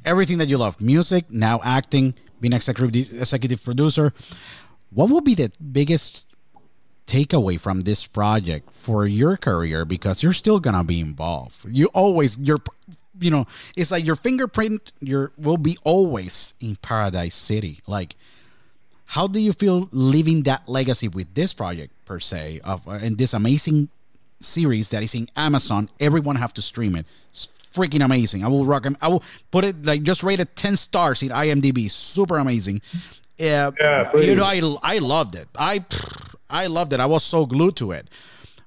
everything that you love. Music, now acting, being executive executive producer. What will be the biggest takeaway from this project for your career because you're still to be involved. You always you're you know, it's like your fingerprint your will be always in Paradise City. Like how do you feel leaving that legacy with this project per se of uh, and this amazing series that is in Amazon? Everyone have to stream it. It's freaking amazing. I will rock. I will put it like just rated ten stars in IMDb. Super amazing. Uh, Yeah, you know. I I loved it. I I loved it. I was so glued to it.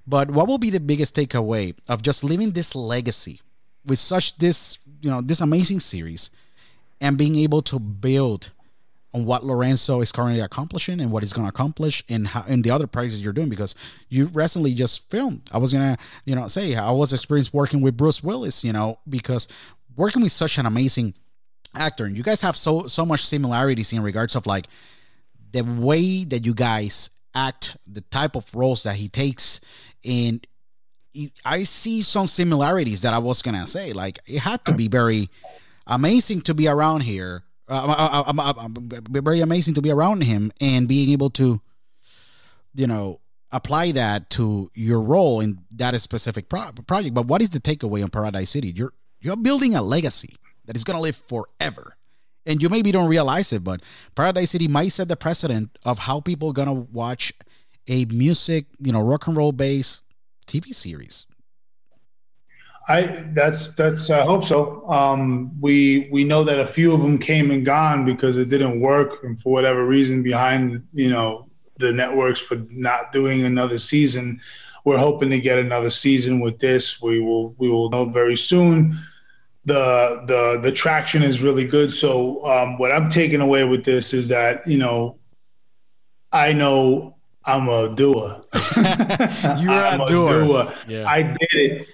But what will be the biggest takeaway of just leaving this legacy with such this you know this amazing series and being able to build on what Lorenzo is currently accomplishing and what he's going to accomplish in how in the other projects you're doing because you recently just filmed. I was gonna you know say I was experienced working with Bruce Willis, you know, because working with such an amazing actor and you guys have so so much similarities in regards of like the way that you guys act, the type of roles that he takes, and I see some similarities that I was gonna say. Like it had to be very amazing to be around here. Uh, uh, uh, uh, very amazing to be around him and being able to, you know, apply that to your role in that specific pro- project. But what is the takeaway on Paradise City? You're you're building a legacy that is gonna live forever. And you maybe don't realize it, but Paradise City might set the precedent of how people are gonna watch a music, you know, rock and roll based TV series. I that's that's I hope so. Um, we we know that a few of them came and gone because it didn't work, and for whatever reason behind you know the networks for not doing another season. We're hoping to get another season with this. We will we will know very soon. The the the traction is really good. So um, what I'm taking away with this is that you know I know I'm a doer. You're I'm a doer. Yeah. I did it.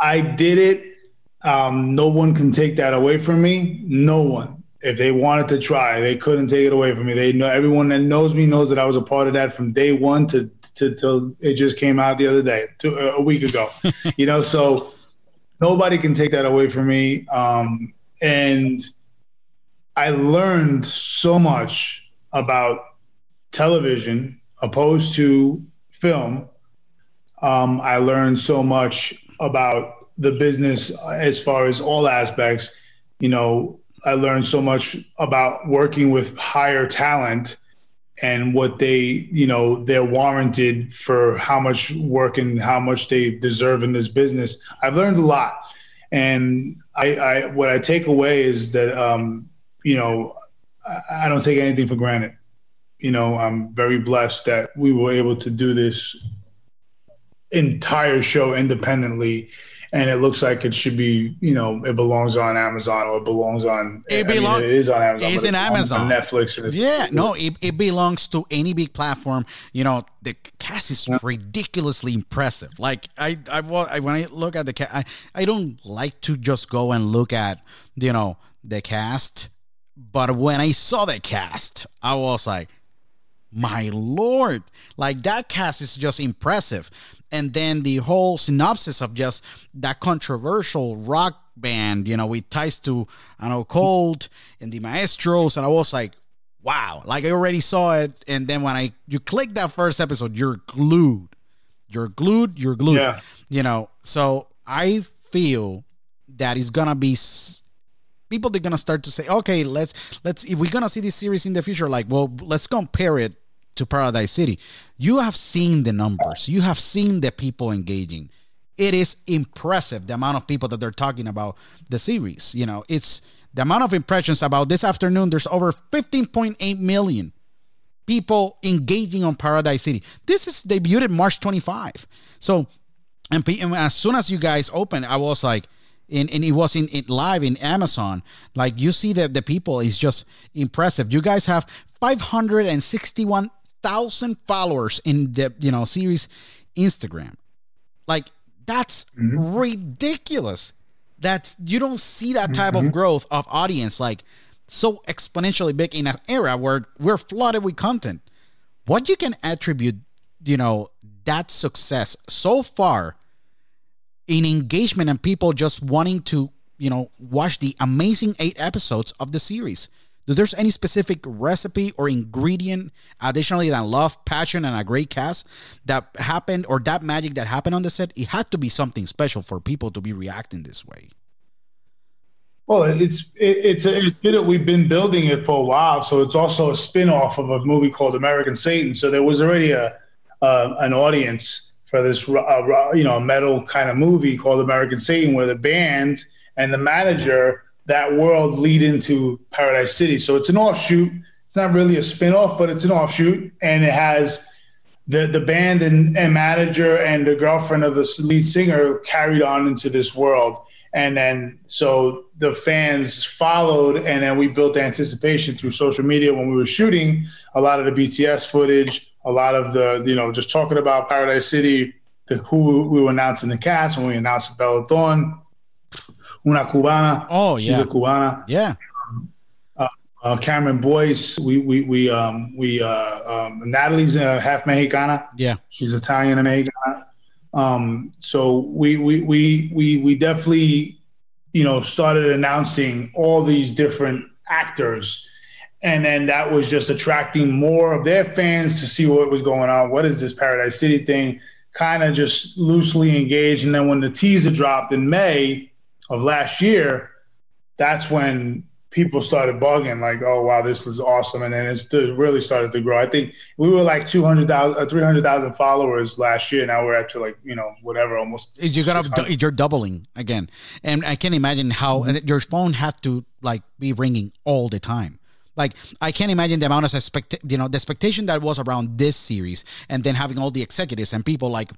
I did it. Um, no one can take that away from me. No one. If they wanted to try, they couldn't take it away from me. They know everyone that knows me knows that I was a part of that from day one to to till it just came out the other day, to, a week ago. you know, so nobody can take that away from me. Um, and I learned so much about television opposed to film. Um, I learned so much about the business as far as all aspects. You know, I learned so much about working with higher talent and what they, you know, they're warranted for how much work and how much they deserve in this business. I've learned a lot. And I, I what I take away is that, um, you know, I, I don't take anything for granted. You know, I'm very blessed that we were able to do this entire show independently and it looks like it should be you know it belongs on amazon or it belongs on It I mean, it is on amazon it's in on- Amazon. on netflix and Yeah, no, it, it belongs to any big platform. You know, the cast is ridiculously impressive. Like I, I when I look at the cast, I, I don't like to just go and look at you know the cast, but when I saw the cast, I was like, my lord. Like that cast is just impressive. And then the whole synopsis of just that controversial rock band you know with ties to i know cold and the maestros and i was like wow. Like i already saw it and then when i you click that first episode you're glued. You're glued you're glued. Yeah. you know so i feel that it's gonna be people they're gonna start to say okay let's let's if we're gonna see this series in the future like well let's compare it to paradise city you have seen the numbers you have seen the people engaging it is impressive the amount of people that they're talking about the series you know it's the amount of impressions about this afternoon there's over 15.8 million people engaging on Paradise City. This is debuted March 25. So, and, and as soon as you guys open, I was like, in, and it was in it live in Amazon. Like you see that the people is just impressive. You guys have 561,000 followers in the you know series Instagram. Like that's mm-hmm. ridiculous. That's you don't see that type of mm-hmm. growth of audience like so exponentially big in an era where we're flooded with content. What you can attribute, you know, that success so far in engagement and people just wanting to, you know, watch the amazing eight episodes of the series. Do there's any specific recipe or ingredient additionally than love, passion, and a great cast that happened or that magic that happened on the set? It had to be something special for people to be reacting this way. Well, it's it, it's a, it's been, we've been building it for a while, so it's also a spin-off of a movie called American Satan. So there was already a uh, an audience for this uh, you know metal kind of movie called American Satan, where the band and the manager that world lead into Paradise City. So it's an offshoot. It's not really a spin-off, but it's an offshoot, and it has the the band and, and manager and the girlfriend of the lead singer carried on into this world and then so the fans followed and then we built anticipation through social media when we were shooting a lot of the bts footage a lot of the you know just talking about paradise city the who we were announcing the cast when we announced bella thorne una cubana Oh yeah. she's a cubana yeah. uh, Cameron Boyce. We we we um we uh um, Natalie's uh, half Mexicana. Yeah. She's Italian and Mexicana. Um, so we we we we we definitely you know started announcing all these different actors. And then that was just attracting more of their fans to see what was going on. What is this Paradise City thing? Kind of just loosely engaged. And then when the teaser dropped in May of last year, that's when people started bugging like, oh, wow, this is awesome. And then it's it really started to grow. I think we were like 200,000, uh, 300,000 followers last year. Now we're up to like, you know, whatever, almost. you're gonna you're doubling again and i can't imagine how Mm-hmm. your phone had to like be ringing all the time like i can't imagine the amount of expect you know the expectation that was around this series and then having all the executives and people like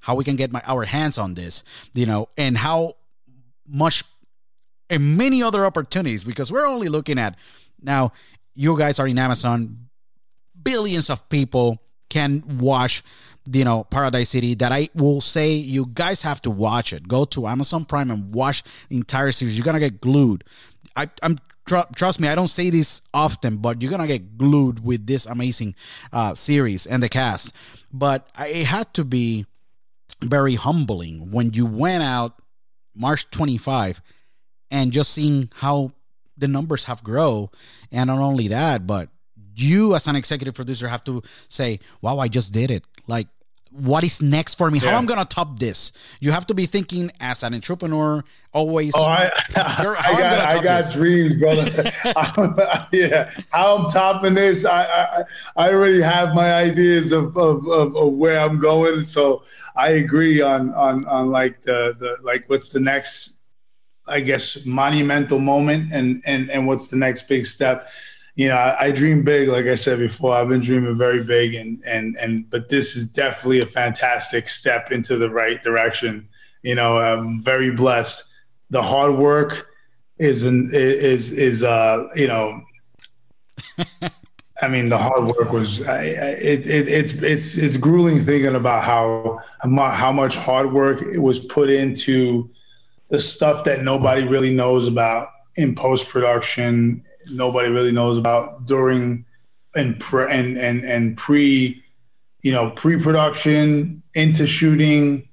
how we can get my our hands on this you know and how much and many other opportunities because we're only looking at now you guys are in amazon. Billions of people can watch you know paradise city that i will say you guys have to watch it. Go to amazon prime and watch the entire series. You're gonna get glued. I, i'm tr- trust me i don't say this often but you're gonna get glued with this amazing uh, series and the cast. But it had to be very humbling when you went out march 25 and just seeing how the numbers have grown and not only that but you as an executive producer have to say wow i just did it. Like what is next for me how Yeah. i'm gonna top this you have to be thinking as an entrepreneur always Oh, I, I I'm got, I got dreams, brother. I'm- yeah, how I'm topping this. I, I, I already have my ideas of, of, of, of where I'm going. So I agree on, on, on like the, the, like what's the next, I guess, monumental moment and, and, and what's the next big step. You know, I, I dream big, like I said before. I've been dreaming very big, and and and but this is definitely a fantastic step into the right direction. You know, I'm very blessed the hard work is an, is is uh you know I mean the hard work was I, I, it, it it's it's it's grueling thinking about how how how much hard work it was put into the stuff that nobody really knows about in post production nobody really knows about during and pre and and and pre, you know, pre-production into shooting.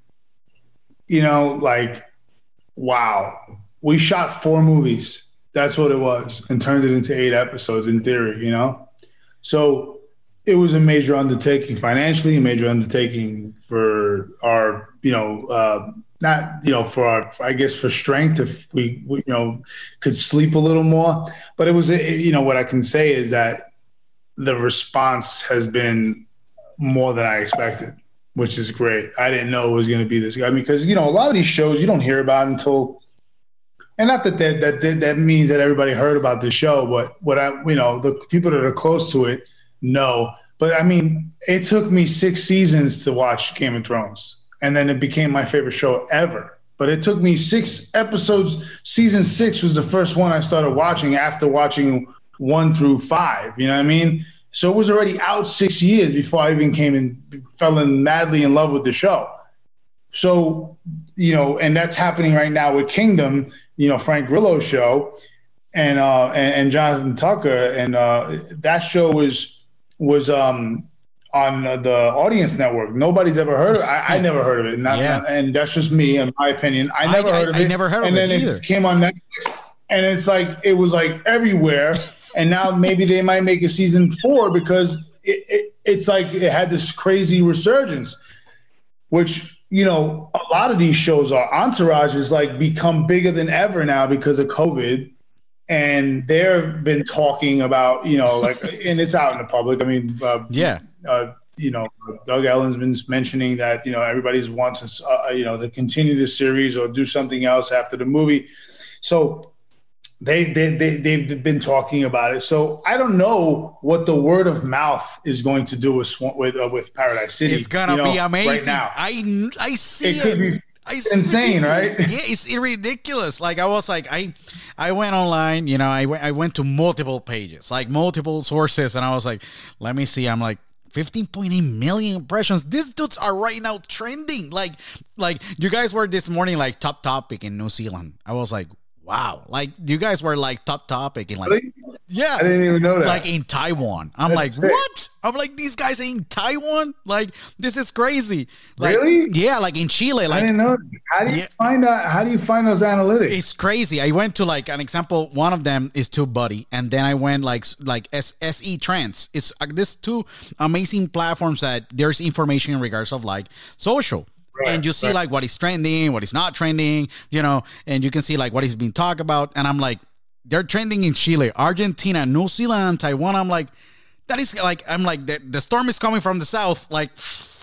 You know, like, wow, we shot four movies. That's what it was, and turned it into eight episodes in theory. You know, so it was a major undertaking financially, a major undertaking for our, you know, uh, not you know for our, I guess for strength if we, we, you know could sleep a little more. But it was, eh, you know, what I can say is that the response has been more than I expected, which is great. I didn't know it was going to be this. I mean, because you know a lot of these shows you don't hear about until and not that that, that that means that everybody heard about the show, but what I you know the people that are close to it know. But I mean, it took me six seasons to watch Game of Thrones, and then it became my favorite show ever. But it took me six episodes. Season six was the first one I started watching after watching one through five. You know what I mean? So it was already out six years before I even came and fell in madly in love with the show. So, you know, and that's happening right now with Kingdom, you know, Frank Grillo's show and uh and, and Jonathan Tucker. And uh that show was was um on the audience network. Nobody's ever heard of it. I, I never heard of it. Not, Yeah. and that's just me, in my opinion. I never I- heard of I it. never heard of it. and then either. it came on Netflix and it's like it was like everywhere. and now maybe they might make a season four because it, it, it's like it had this crazy resurgence, which you know a lot of these shows are. Entourage is like become bigger than ever now because of COVID, and they've been talking about you know like and it's out in the public. I mean, uh, Yeah. Uh, you know, Doug Ellin's been mentioning that you know everybody's wants uh, you know to continue the series or do something else after the movie. So they they they they've been talking about it. So I don't know what the word of mouth is going to do with Swan- with uh, with Paradise City. It's gonna you know, be amazing. right now. I I see It it. could be I insane, ridiculous. right? Yeah, it's ridiculous. Like I was like I I went online, you know, I went I went to multiple pages, like multiple sources, and I was like, let me see. I'm like. 15.8 million impressions. These dudes are right now trending. Like, like you guys were this morning like top topic in New Zealand. I was like, wow. Like you guys were like top topic in like Really? yeah. I didn't even know that. Like in Taiwan. I'm That's like, sick. what? I'm like, these guys in Taiwan? Like, this is crazy. Like, Really? Yeah, like in Chile. like I Like, didn't know. How do you Yeah. find that? How do you find those analytics? it's crazy. I went to like an example. One of them is TubeBuddy, and then I went like like S- SE Trends. It's uh, this two amazing platforms that there's information in regards of like social. Right, and you see right. like what is trending, what is not trending, you know, and you can see like what is being talked about. And I'm like, they're trending in Chile, Argentina, New Zealand, Taiwan. I'm like, that is like, I'm like, the, the storm is coming from the south. Like,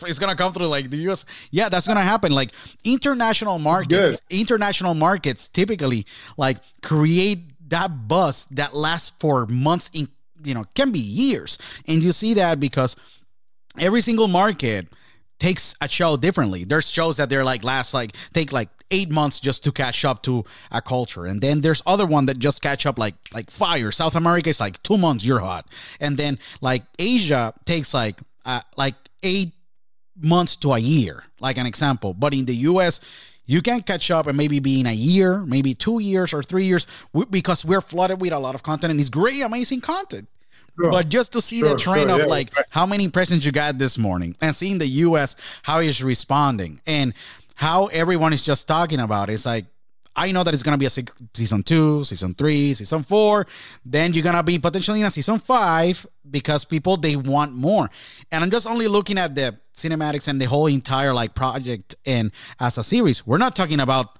it's gonna come through like the US. Yeah, that's gonna happen. Like international markets, Good. international markets typically like create that buzz that lasts for months in you know can be years and you see that because every single market takes a show differently there's shows that they're like last like take like eight months just to catch up to a culture and then there's other one that just catch up like like fire south america is like two months you're hot and then like asia takes like uh, like eight months to a year, like an example. But in the US, you can catch up and maybe be in a year, maybe two years or three years, because we're flooded with a lot of content and it's great, amazing content. Sure. But just to see the trend sure, of yeah. like how many impressions you got this morning and seeing the US how it's responding and how everyone is just talking about it. It's like I know that it's gonna be a se- season two, season three, season four. Then you're gonna be potentially in a season five because people they want more. And I'm just only looking at the cinematics and the whole entire like project and as a series. We're not talking about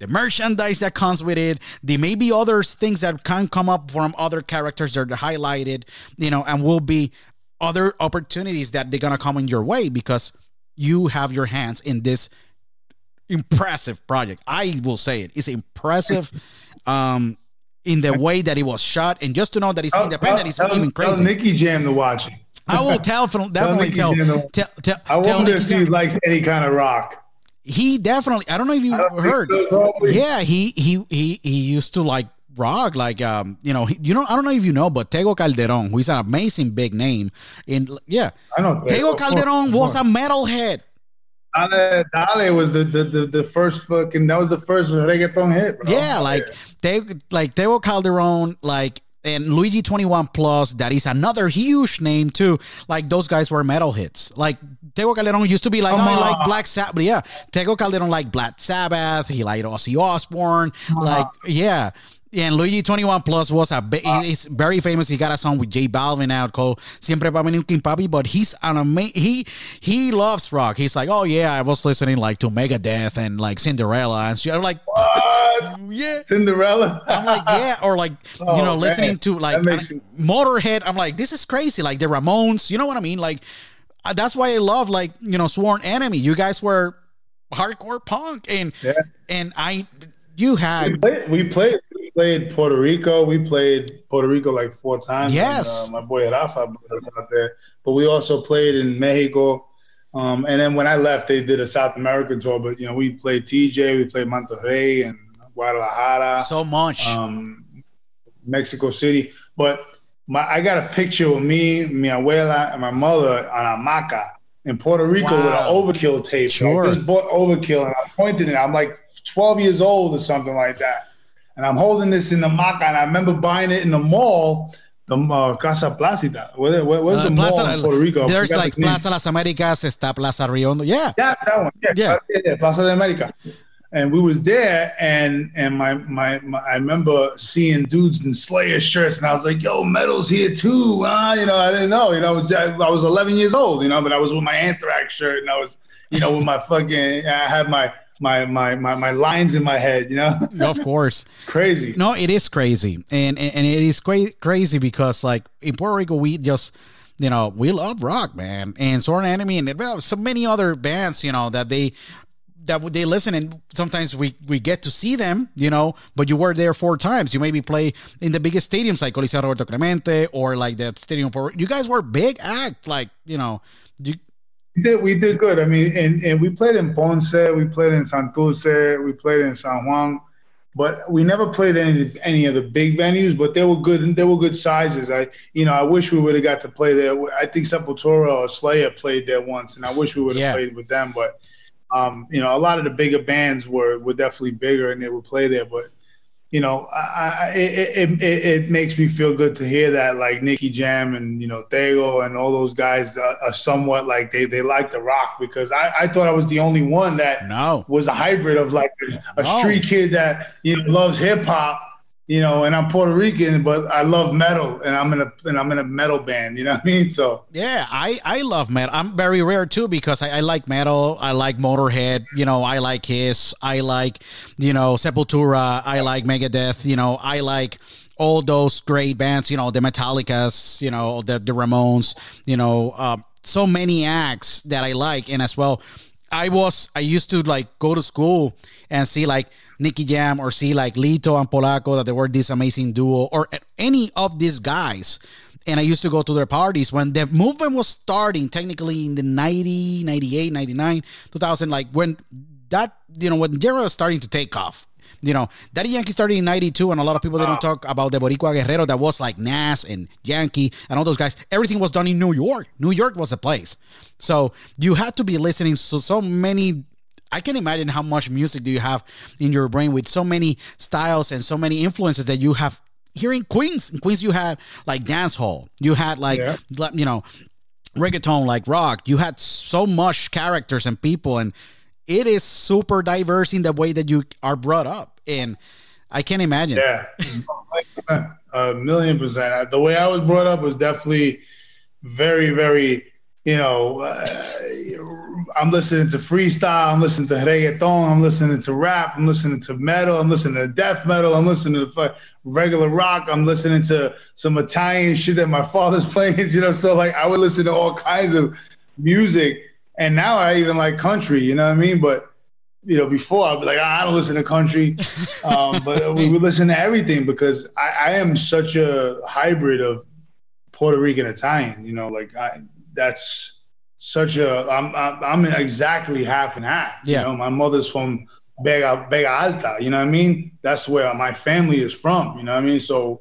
the merchandise that comes with it. There may be other things that can come up from other characters that are highlighted, you know, and will be other opportunities that they're gonna come in your way because you have your hands in this impressive project. I will say it. It's impressive um in the way that it was shot and just to know that it's Tell- independent tell- is tell- even Tell crazy. Nicky Jam to watch it. I will tell definitely Nicky tell tell tell, I tell wonder Nicky if he Jam. likes any kind of rock. He definitely I don't know if you I don't think heard. so. Yeah, he he he he used to like rock like um you know he, you know I don't know if you know but Tego Calderon who is an amazing big name in yeah I know. Tego Calderon was a metalhead Dale, Dale was the, the, the, the first fucking that was the first reggaeton hit, bro. yeah like Tego like Tego Calderon like and Luigi 21 Plus, that is another huge name too. Like those guys were metal hits. Like Tego Calderon used to be like, oh, I like Black Sabbath. Yeah, Tego Calderon like Black Sabbath. He liked Ozzy Osbourne. Uh-huh. Like, yeah. And Luigi 21 Plus was a uh, he's very famous. He got a song with J Balvin out called Siempre Va Venir King Papi, but he's an amazing he he loves rock. He's like, oh yeah, I was listening like to Megadeth and like Cinderella and shit. I'm like, what? yeah, Cinderella. I'm like, yeah, or like oh, you know, man. listening to like Motorhead. I'm like, this is crazy. Like the Ramones. You know what I mean? Like uh, that's why I love like you know Sworn Enemy. You guys were hardcore punk and yeah. and I you had we played, we played played Puerto Rico. We played Puerto Rico like four times. Yes, and, uh, my boy Rafa out there. But we also played in Mexico. Um, and then when I left, they did a South American tour. But you know, we played TJ, we played Monterrey and Guadalajara. So much. Um, Mexico City. But my, I got a picture of me, mi abuela, and my mother on a maca in Puerto Rico wow. with an overkill tape. Sure. I just bought overkill and I pointed it. I'm like 12 years old or something like that and I'm holding this in the maca, and I remember buying it in the mall. The uh, Casa Placita. Where, where, where's uh, the Plaza, mall in Puerto Rico? There's like the Plaza Las Americas, está Plaza Río Hondo. Yeah. Yeah, that one. Yeah, yeah. yeah Plaza de America. And we was there, and and my, my, my I remember seeing dudes in Slayer shirts, and I was like, "Yo, metal's here too." Uh, you know, I didn't know. You know, I was I was 11 years old. You know, but I was with my Anthrax shirt, and I was, you know, with my fucking. I had my my my my, my lines in my head you know? Of course. It's crazy. No it is crazy. And and, and it is cra- crazy because like in puerto rico we just you know we love rock man. And Sworn Enemy and well, so many other bands you know that they that they listen and sometimes we we get to see them you know but you were there four times. You maybe play in the biggest stadiums like Coliseo Roberto Clemente or like the stadium for you guys were big act like you know you we did we did good. I mean, and, and we played in Ponce, we played in Santurce, we played in San Juan, but we never played any any of the big venues. But they were good. They were good sizes. I you know I wish we would have got to play there. I think Sepultura or Slayer played there once, and I wish we would have yeah. played with them. But um, you know, a lot of the bigger bands were were definitely bigger, and they would play there. But you know, I, I, it, it, it, makes me feel good to hear that like Nicky Jam and, you know, Tego and all those guys are, are somewhat like they, they like the rock because I, I thought I was the only one that no. was a hybrid of like a, a no. street kid that, you know, loves hip hop you know, and I'm Puerto Rican, but I love metal, and I'm in a and I'm in a metal band. You know what I mean? So yeah, I I love metal. I'm very rare too because I, I like metal. I like Motorhead. You know, I like Kiss. I like you know Sepultura. I like Megadeth. You know, I like all those great bands. You know, the Metallicas. You know, the the Ramones. You know, uh, so many acts that I like, and as well I was I used to like go to school and see like Nicky Jam or see like Lito and Polaco that they were this amazing duo or any of these guys. And I used to go to their parties when the movement was starting technically in the 90, 98, 99, 2000 like when that you know when Jera was starting to take off you know, Daddy Yankee started in 92, and a lot of people they don't talk about the Boricua Guerrero that was like Nas and Yankee and all those guys. Everything was done in New York. New York was a place. So you had to be listening to so many I can imagine how much music do you have in your brain with so many styles and so many influences that you have here in Queens. In Queens, you had like dance hall, you had like yeah. you know reggaeton, like rock. You had so much characters and people, and it is super diverse in the way that you are brought up, and I can't imagine. Yeah, a million percent. The way I was brought up was definitely very, very. You know, uh, I'm listening to freestyle. I'm listening to reggaeton. I'm listening to rap. I'm listening to metal. I'm listening to death metal. I'm listening to regular rock. I'm listening to some Italian shit that my father's playing. You know, so like I would listen to all kinds of music and now I even like country, you know what I mean? But you know, before I'd be like, I don't listen to country, um, but we would listen to everything because I, I, am such a hybrid of Puerto Rican Italian. You know, like I, that's such a I'm I'm exactly half and half. Yeah. You know, my mother's from Vega Vega Alta. You know what I mean? That's where my family is from. You know what I mean? So,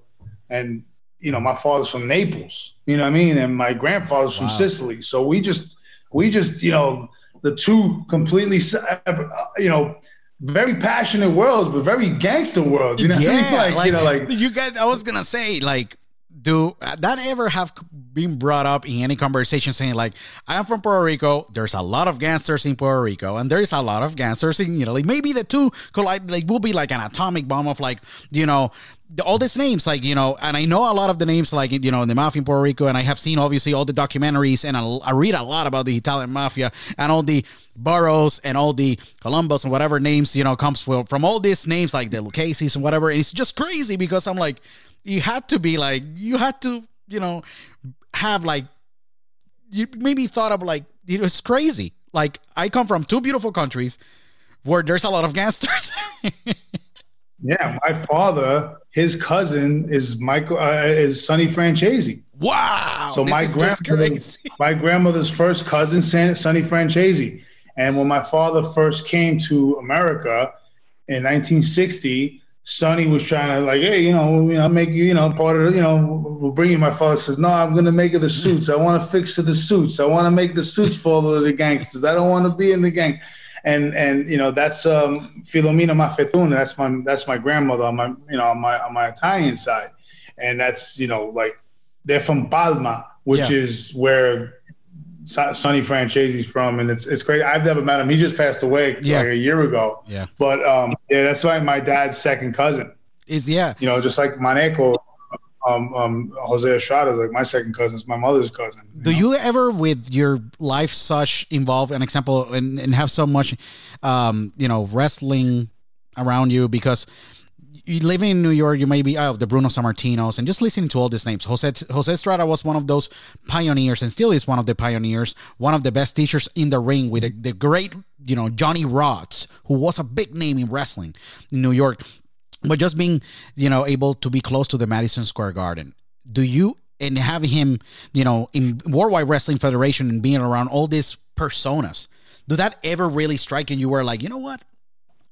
and you know, my father's from Naples. You know what I mean? And my grandfather's from wow. Sicily. So we just we just, you know, the two completely, you know, very passionate worlds, but very gangster worlds. You know, yeah, like, like, you know, like you guys. I was gonna say like. Do uh, that ever have been brought up in any conversation saying like I'm from Puerto Rico, there's a lot of gangsters in Puerto Rico, and there's a lot of gangsters in Italy. Maybe the two collide like will be like an atomic bomb of like, you know, all these names, like, you know, and I know a lot of the names like you know, in the mafia in Puerto Rico, and I have seen obviously all the documentaries and I, read a lot about the Italian mafia and all the boroughs and all the Colombos and whatever names, you know, comes from, from all these names like the Lucchese's and whatever. And it's just crazy because I'm like, you had to be like, you had to, you know, have like, you maybe thought of like, it was crazy. Like, I come from two beautiful countries where there's a lot of gangsters. yeah, my father, his cousin is Michael uh, is Sonny Franzese. wow. So my grandmother, my grandmother's first cousin, Sonny Franzese. And when my father first came to America in 1960, Sonny was trying to like, hey, you know, know, make you, you know, part of, you know, we'll bring you. My father says, no, I'm going to make it the suits. I want to fix to the suits. I want to make the suits for all the gangsters. I don't want to be in the gang. And and you know that's um, Filomena Mafetuna. That's my that's my grandmother on my you know on my on my Italian side, and that's you know like they're from Palma, which Yeah. is where Sonny Franzese's from, and it's it's great. I've never met him. He just passed away Yeah. like a year ago. Yeah. But um, yeah, that's like my dad's second cousin. Is yeah. You know, just like Maneco, um, um, Jose Estrada is like my second cousin. It's my mother's cousin. Do you ever, with your life, such involve an example and, and have so much, um, you know, wrestling around you because you living in New York, you may be oh, the Bruno Sammartinos and just listening to all these names. Jose Jose Estrada was one of those pioneers and still is one of the pioneers, one of the best teachers in the ring with the, great, you know, Johnny Rodz, who was a big name in wrestling in New York. But just being, you know, able to be close to the Madison Square Garden. Do you and having him, you know, in Worldwide Wrestling Federation and being around all these personas, do that ever really strike you? You were like, you know what?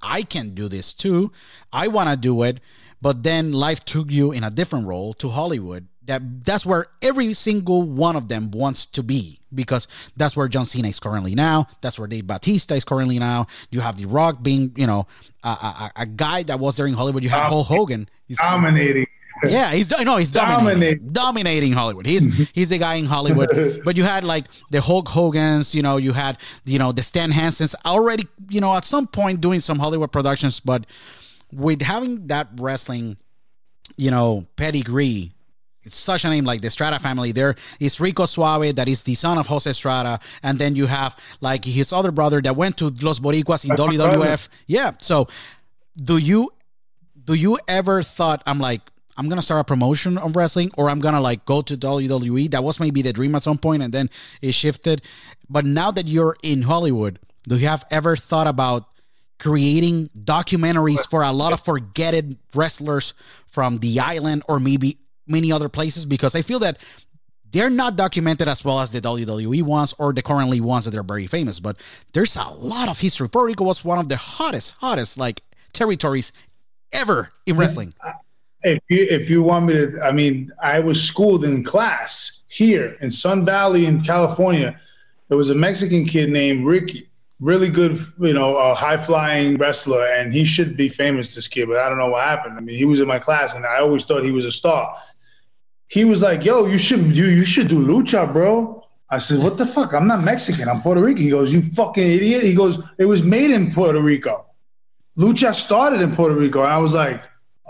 I can do this too. I want to do it. But then life took you in a different role to Hollywood. That that's where every single one of them wants to be because that's where John Cena is currently now. That's where Dave Batista is currently now. You have The Rock being, you know, a, a, a guy that was there in Hollywood. You have Hulk Hogan. He's, Dominating. yeah, he's no, he's dominating, dominating Hollywood. He's he's the guy in Hollywood. but you had like the Hulk Hogan's, you know, you had you know the Stan Hansens already, you know, at some point doing some Hollywood productions, but with having that wrestling, you know, pedigree. It's such a name like the Strata family. There is Rico Suave, that is the son of Jose Strata, and then you have like his other brother that went to Los Boricuas in That's WWF. Yeah. So, do you do you ever thought I'm like I'm gonna start a promotion of wrestling or I'm gonna like go to WWE? That was maybe the dream at some point and then it shifted. But now that you're in Hollywood, do you have ever thought about creating documentaries for a lot of forgetted wrestlers from the island or maybe many other places? Because I feel that they're not documented as well as the WWE ones or the currently ones that are very famous, but there's a lot of history. Puerto Rico was one of the hottest, hottest like territories ever in wrestling. If you if you want me to, I mean, I was schooled in class here in Sun Valley in California. There was a Mexican kid named Ricky, really good, you know, a high flying wrestler, and he should be famous. This kid, but I don't know what happened. I mean, he was in my class, and I always thought he was a star. He was like, "Yo, you should you you should do lucha, bro." I said, "What the fuck? I'm not Mexican. I'm Puerto Rican." He goes, "You fucking idiot." He goes, "It was made in Puerto Rico. Lucha started in Puerto Rico." And I was like,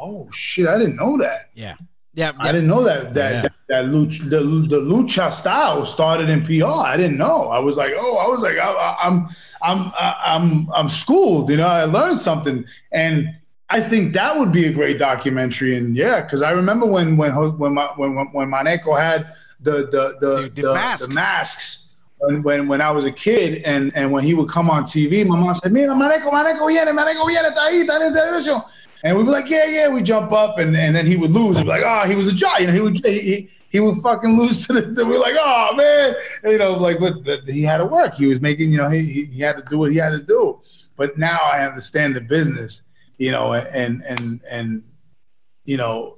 "Oh shit, I didn't know that. Yeah. Yeah. I didn't know that that Yeah. that, that lucha, the, the lucha style started in PR. I didn't know. I was like, oh, I was like, I, I, I'm I'm I'm I'm schooled. You know, I learned something, and I think that would be a great documentary. And yeah, because I remember when when when my, when when Maneco had the the the, The- the the, mask. the masks. When, when, when I was a kid and, and when he would come on TV, my mom said, Mira, Maneco, Maneco viene, Maneco viene, está ahí, está en televisión. And we'd be like, yeah, yeah. We jump up, and, and then he would lose. He'd be like, oh, he was a giant. You know, he would he, he, would fucking lose to the. We're like, oh man, you know, like but, but he had to work. He was making, you know, he, he he had to do what he had to do. But now I understand the business, you know, and and and you know,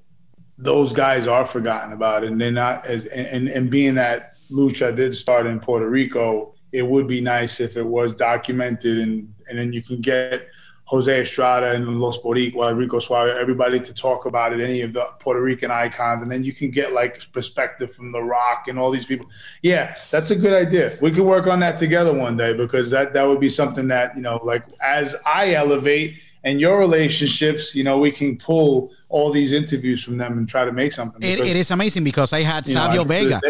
those guys are forgotten about, and they're not as and and being that lucha did start in Puerto Rico, it would be nice if it was documented, and and then you can get Jose Estrada and Los Boricua, Rico Suave, everybody to talk about it, any of the Puerto Rican icons, and then you can get like perspective from The Rock and all these people. Yeah, that's a good idea. We could work on that together one day because that that would be something that you know, like as I elevate and your relationships, you know, we can pull all these interviews from them and try to make something. It, it is amazing because I had know, Savio end Vega.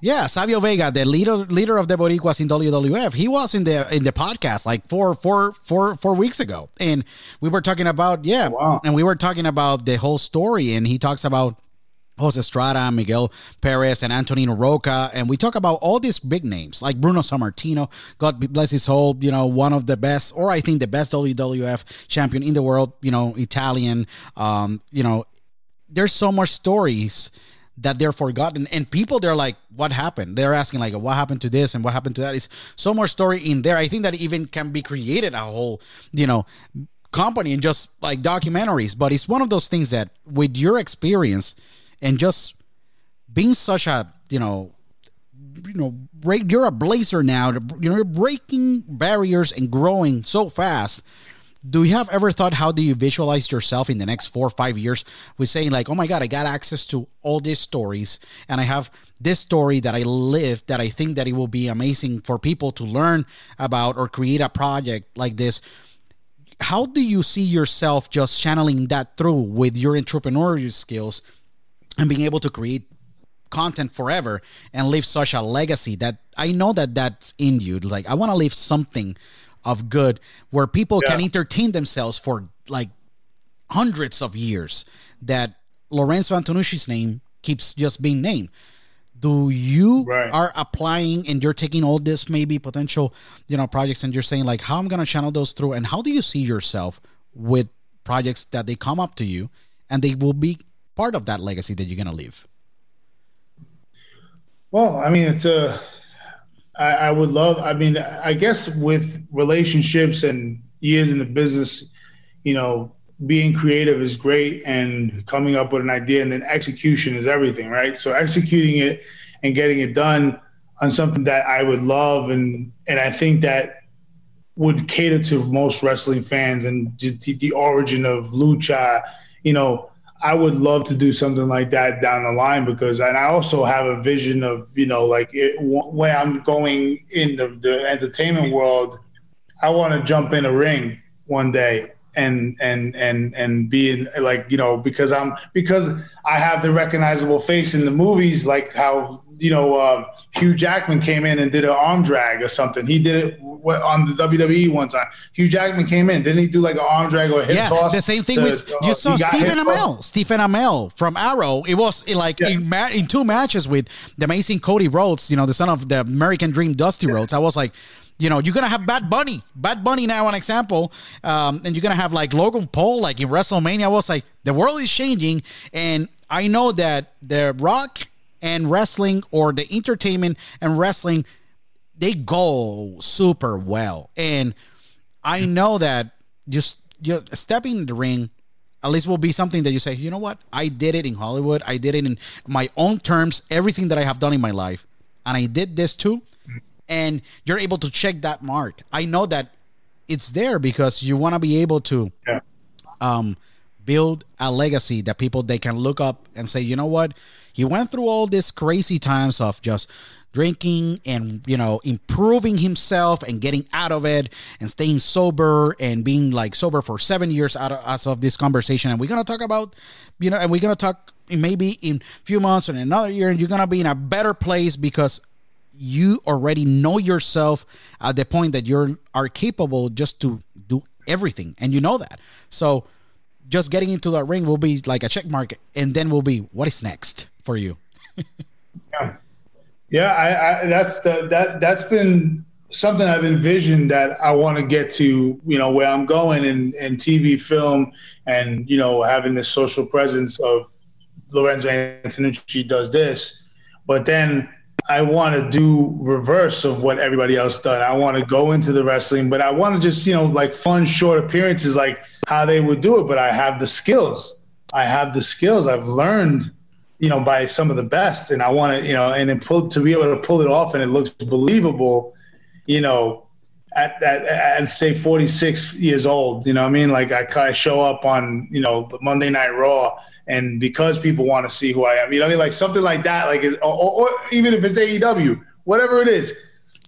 Yeah, Savio Vega, the leader leader of the Boricuas in WWF. He was in the in the podcast like four four four four weeks ago, and we were talking about yeah, Wow. and we were talking about the whole story, and he talks about. Jose Estrada, Miguel Perez, and Antonino Rocca, and we talk about all these big names like Bruno Sammartino. God bless his soul, you know, one of the best, or I think the best WWF champion in the world. You know, Italian. Um, you know, there's so much stories that they're forgotten and people they're like what happened they're asking like what happened to this and what happened to that is so much story in there i think that even can be created a whole you know company and just like documentaries but it's one of those things that with your experience and just being such a you know you know break, you're a blazer now. You know you're breaking barriers and growing so fast. Do you have ever thought how do you visualize yourself in the next four or five years with saying like oh my god i got access to all these stories and i have this story that i live that i think that it will be amazing for people to learn about or create a project like this how do you see yourself just channeling that through with your entrepreneurial skills and being able to create content forever and leave such a legacy that I know that that's in you. Like I want to leave something of good where people can entertain themselves for like hundreds of years. That Lorenzo Antonucci's name keeps just being named. Do you Right. are applying and you're taking all this maybe potential you know projects and you're saying like how I'm gonna channel those through and how do you see yourself with projects that they come up to you and they will be part of that legacy that you're gonna leave? Well, I mean, it's a. I, I would love. I mean, I guess with relationships and years in the business, you know, being creative is great, and coming up with an idea and then execution is everything, right? So executing it and getting it done on something that I would love, and and I think that would cater to most wrestling fans and the, the origin of lucha, you know. I would love to do something like that down the line because, and I also have a vision of, you know, like it, when I'm going in the, the entertainment world, I want to jump in a ring one day and and and and be in like you know because I'm because I have the recognizable face in the movies like how you know uh, Hugh Jackman came in and did an arm drag or something. He did it on the WWE one time. Hugh Jackman came in, didn't he do like an arm drag or a hip yeah, toss? the same thing to- with uh, you saw Stephen Amell, Stephen Amell from Arrow. It was uh, like Yeah. in, ma- in two matches with the amazing Cody Rhodes, you know, the son of the American Dream, Dusty Rhodes. I was like, you know, you're gonna have Bad Bunny, Bad Bunny now, an example, um, and you're gonna have like Logan Paul, like in WrestleMania. I was like, the world is changing, and I know that the Rock and wrestling or the entertainment and wrestling they go super well. And I know that just you stepping in the ring at least will be something that you say, you know what? I did it in Hollywood. I did it in my own terms, everything that I have done in my life. And I did this too. And you're able to check that mark. I know that it's there because you want to be able to Yeah. um, build a legacy that people they can look up and say, you know what, he went through all these crazy times of just drinking and you know improving himself and getting out of it and staying sober and being like sober for seven years out of, as of this conversation. And we're gonna talk about you know and we're gonna talk maybe in few months or in another year and you're gonna be in a better place because you already know yourself at the point that you're are capable just to do everything. And you know that. So just getting into that ring will be like a check mark and then we'll be what is next for you Yeah, yeah. I, I that's the that that's been something I've envisioned that I want to get to. You know, where I'm going in in TV, film, and you know, having this social presence of Lorenzo Antonucci does this, but then I want to do reverse of what everybody else done. I want to go into the wrestling, but I want to just you know like fun short appearances like how they would do it. But I have the skills. I have the skills. I've learned you know, by some of the best. And I want to, you know, and then pull to be able to pull it off and it looks believable, you know, at, at, at say 46 years old. You know what I mean? Like I, I show up on, you know, the Monday Night Raw and because people want to see who I am, you know what I mean? Like something like that, like, or, or, or even if it's AEW, whatever it is,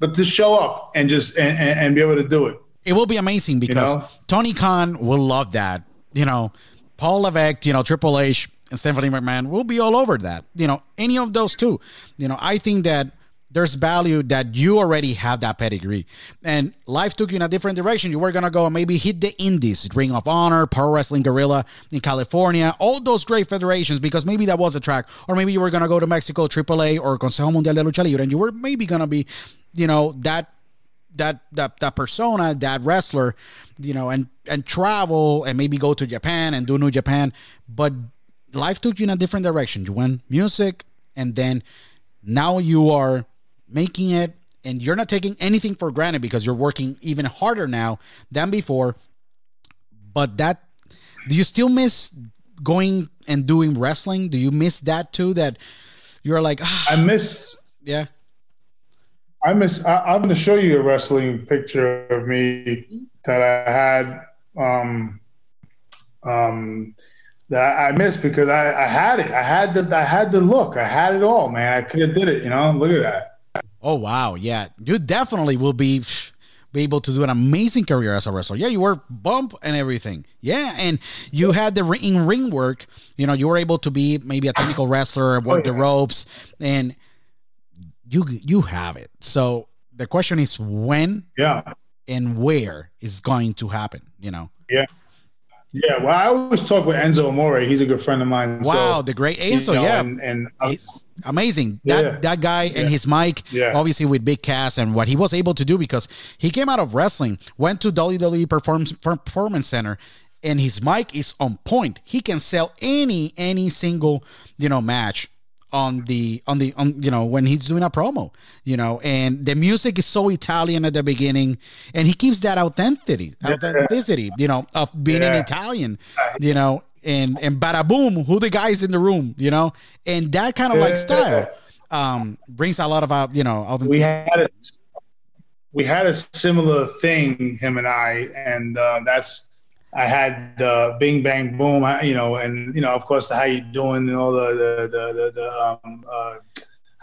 but to show up and just, and, and, and be able to do it. It will be amazing because You know? Tony Khan will love that. You know, Paul Levesque, you know, Triple H, and Stephanie McMahon will be all over that. You know, any of those two. You know, I think that there's value that you already have that pedigree. And life took you in a different direction. You were going to go and maybe hit the indies, Ring of Honor, Pro Wrestling Guerrilla in California, all those great federations, because maybe that was a track. Or maybe you were going to go to Mexico, AAA, or Consejo Mundial de Lucha Libre, and you were maybe going to be, you know, that that that that persona, that wrestler, you know, and and travel and maybe go to Japan and do New Japan, but life took you in a different direction. You went music, and then now you are making it, and you're not taking anything for granted because you're working even harder now than before. But that, do you still miss going and doing wrestling? Do you miss that too? That you're like, ah, I miss, yeah, I miss, I, I'm going to show you a wrestling picture of me that I had, um, um, that I missed because I, I had it. I had the, I had the look. I had it all, man. I could have did it. You know, look at that. Oh wow, yeah, you definitely will be be able to do an amazing career as a wrestler. Yeah, you were bump and everything. Yeah, and you had the ring, in ring work. You know, you were able to be maybe a technical wrestler, oh, work the yeah. ropes, and you you have it. So the question is when Yeah. and where is going to happen. You know. Yeah. Yeah. Well, I always talk with Enzo Amore. He's a good friend of mine. Wow, So, the great you Enzo. know, yeah, And, and uh, amazing. Yeah. That that guy and Yeah. his mic, Yeah. obviously with Big Cass and what he was able to do because he came out of wrestling, went to WWE Performance Performance Center, and his mic is on point. He can sell any any single you know match on the on the on you know when he's doing a promo you know and the music is so italian at the beginning and he keeps that authenticity authenticity you know of being an italian you know and and bada boom who the guys in the room you know and that kind of like style um brings a lot of out you know we had a, we had a similar thing, him and I, and uh, that's I had uh, Bing Bang Boom, you know, and you know, of course, the how you doing and all the the the, the, the um, uh,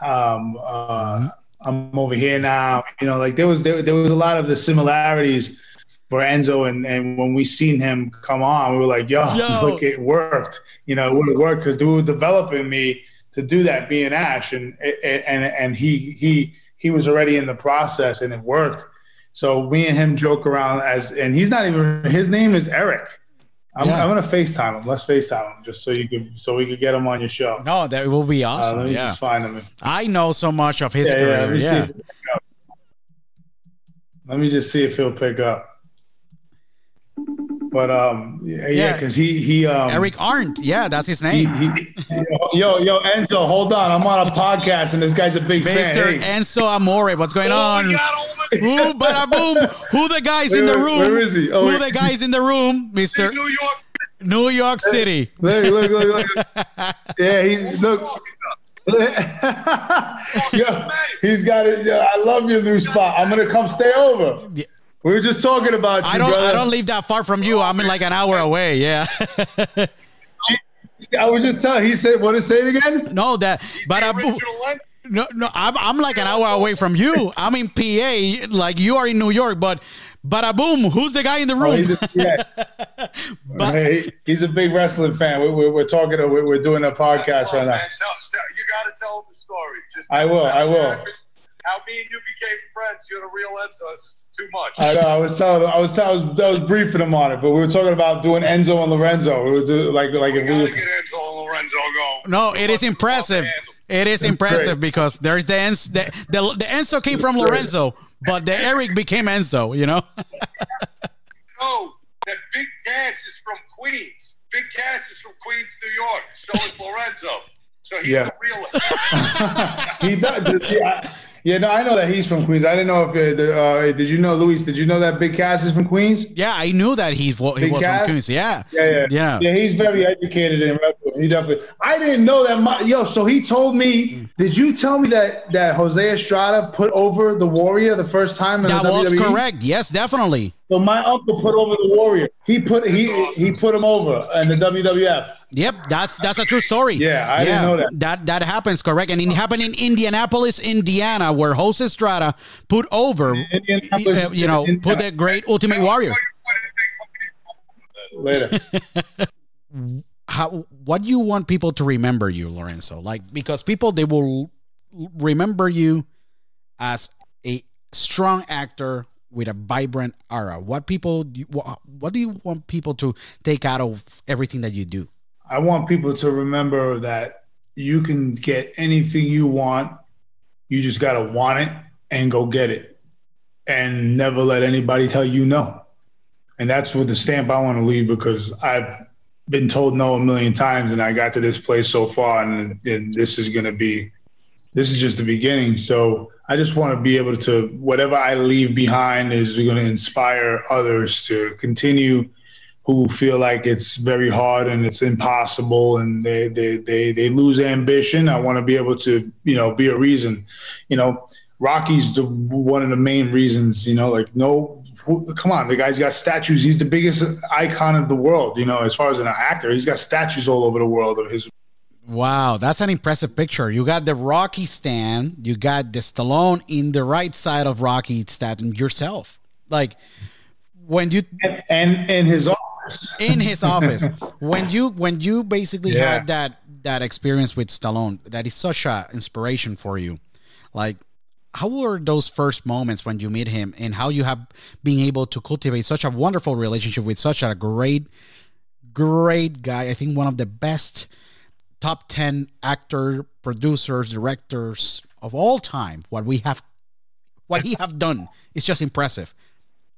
um, uh, I'm over here now, you know, like there was there, there was a lot of the similarities for Enzo, and and when we seen him come on, we were like, yo, Yo. look, it worked, you know, it would have worked because they were developing me to do that being Ash, and and and he he he was already in the process, and it worked. So me and him joke around as, and he's not even his name is Eric. I'm, Yeah. I'm gonna Facetime him. Let's Facetime him just so you could so we could get him on your show. no that will be Uh, awesome let me yeah just find him. i know so much of his Yeah, yeah. Let career me yeah, see. If he'll pick up. Let me just see if he'll pick up. But um, yeah, Yeah. yeah, because he he um, eric arndt yeah that's his name he, yo yo Enzo, hold on, I'm on a podcast and this guy's a big fan. Mr. Hey, Enzo Amore, what's going Oh, on? God, oh, Ooh, bada boom! Who the guys in the room? where is he? Oh, Who wait. the guys in the room, Mister New York. New York City? look, look, look, look. yeah, he look. Yo, he's got it. yo, I love your new spot. I'm gonna come stay over. Yeah. We were just talking about you, I don't. brother. I don't live that far from you. I'm in like an hour away. Yeah. I was just telling. He said, "What is say it again?" no, that The bada boom. No, no. I'm I'm like an hour away from you. I'm in PA. Like you are in New York, but but bada boom. Who's the guy in the Oh, room? he's a, yeah. Hey, he's a big wrestling fan. We, we, we're talking. We're, we're doing a podcast Oh, right now. man, tell, tell, you got to tell him the story. Just I will, I will. How me and you became friends. You're the real Enzo. It's just too much. I know. I was telling. I was. telling- I was, I was briefing him on it, but we were talking about doing Enzo and Lorenzo. We were do, like like we if got we to were, get Enzo and Lorenzo going. No, it is impressive. It is impressive because there's the Enzo, the, the, the Enzo came from Lorenzo, but the Eric became Enzo, you know? No, that Big Cass is from Queens. Big Cass is from Queens, New York. So is Lorenzo. So he's Yeah. the real. he does. Yeah, yeah, no, I know that he's from Queens. I didn't know if uh, the, uh, did you know Luis? Did you know that Big Cass is from Queens? Yeah, I knew that he, wa- he Big was from Queens. Yeah. Yeah, yeah, Yeah. yeah. He's very educated in wrestling. He definitely. I didn't know that. My, yo, so he told me. Did you tell me that that Jose Estrada put over the Warrior the first time? That the was WWE? correct. Yes, definitely. So my uncle put over the Warrior. He put he he put him over in the WWF. Yep, that's that's a true story. Yeah, I didn't know that. That that happens, correct? And it happened in Indianapolis, Indiana, where Jose Estrada put over, uh, you know, Indiana. put the great Ultimate Warrior. Later. How? What do you want people to remember you, Lorenzo? Like because people they will remember you as a strong actor with a vibrant aura. What people? do you- wha- What do you want people to take out of everything that you do? I want people to remember that you can get anything you want. You just got to want it and go get it and never let anybody tell you no. And that's what the stamp I want to leave because I've been told no a million times and I got to this place so far and, and this is going to be, this is just the beginning. So I just want to be able to, whatever I leave behind is going to inspire others to continue who feel like it's very hard and it's impossible and they they they, they lose ambition. I want to be able to you know be a reason. You know, Rocky's the, one of the main reasons. You know, like no, who, come on, the guy's got statues. He's the biggest icon of the world. You know, as far as an actor, he's got statues all over the world of his. Wow, that's an impressive picture. You got the Rocky stand, you got the Stallone in the right side of Rocky stand yourself. Like when you And, and in his office. in his office when you when you basically Yeah. had that that experience with Stallone that is such a inspiration for you like how were those first moments when you meet him and how you have been able to cultivate such a wonderful relationship with such a great great guy i think one of the best top 10 actor producers directors of all time what we have what he have done is just impressive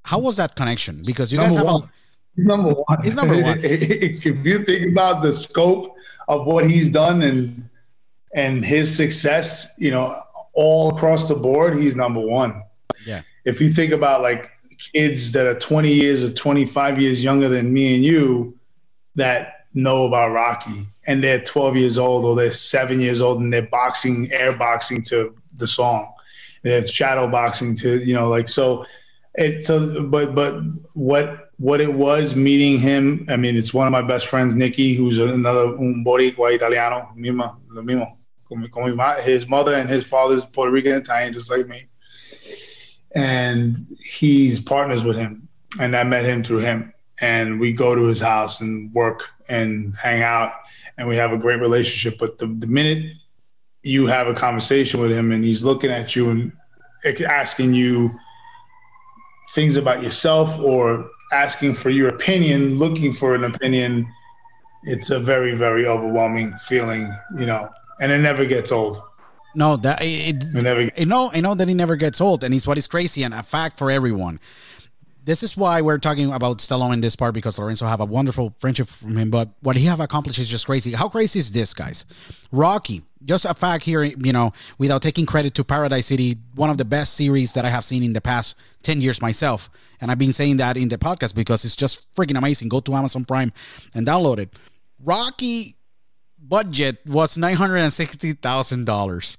how was that connection because you guys have one. He's number one. He's number one. if you think about the scope of what he's done and and his success, you know, all across the board, he's number one. yeah If you think about like kids that are 20 years or 25 years younger than me and you that know about Rocky and they're 12 years old or they're seven years old and they're boxing, air boxing to the song. They're shadow boxing to, you know, like, so it, so, but, but what, what it was meeting him, I mean, it's one of my best friends, Nikki, who's another un boricua italiano, mismo, lo mismo. His mother and his father's Puerto Rican Italian, just like me. And he's partners with him. And I met him through him. And we go to his house and work and hang out. And we have a great relationship. But the, the minute you have a conversation with him and he's looking at you and asking you things about yourself or asking for your opinion, looking for an opinion, it's a very, very overwhelming feeling, you know, and it never gets old. No, that it, It never I know, I know that it never gets old, and it's what is crazy and a fact for everyone. This is why we're talking about Stallone in this part because Lorenzo have a wonderful friendship from him. But what he have accomplished is just crazy. How crazy is this, guys? Rocky, just a fact here, you know, without taking credit to Paradise City, one of the best series that I have seen in the past ten years myself, and I've been saying that in the podcast because it's just freaking amazing. Go to Amazon Prime and download it. Rocky budget was nine hundred and sixty thousand dollars.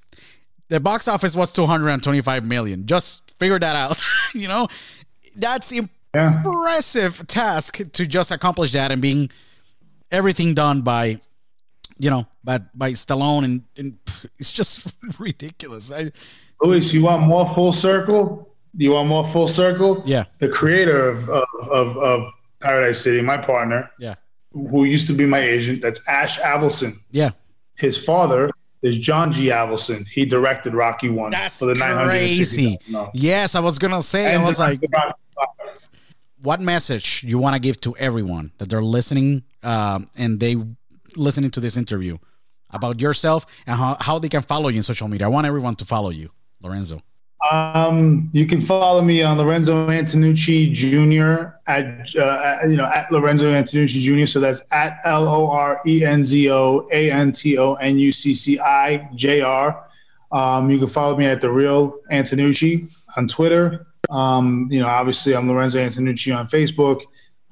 The box office was two hundred and twenty-five million. Just figure that out. you know, that's Yeah. impressive task to just accomplish that and being everything done by, you know, by by Stallone and, and it's just ridiculous. I, Luis, you want more full circle? You want more full circle? yeah, The creator of, of, of, of Paradise City, my partner, yeah, who used to be my agent, that's Ash Avildsen. yeah. His father is John G. Avildsen. He directed Rocky One That's for the crazy. $960,000. Yes, I was gonna say. I was like, directed Rocky Five. what message you want to give to everyone that they're listening um, and they listening to this interview about yourself and how, how they can follow you in social media i want everyone to follow you lorenzo Um, you can follow me on Lorenzo Antonucci Jr. at uh, you know at Lorenzo Antonucci Jr. So that's at L O R E N Z O A N T O N U C C I J R. Um, you can follow me at the Real Antonucci on Twitter. Um, you know, obviously I'm Lorenzo Antonucci on Facebook.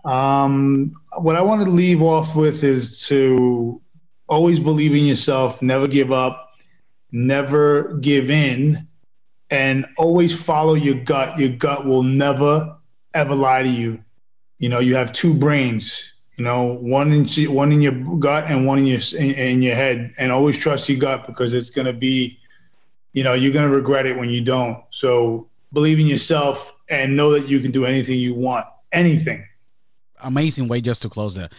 Um, what I want to leave off with is to always believe in yourself, never give up, never give in, and always follow your gut. Your gut will never ever lie to you. You know, you have two brains. You know, one in one in your gut and one in your in, in your head, and always trust your gut because it's gonna be, you know, you're gonna regret it when you don't. So believe in yourself and know that you can do anything you want. Anything. Amazing way just to close the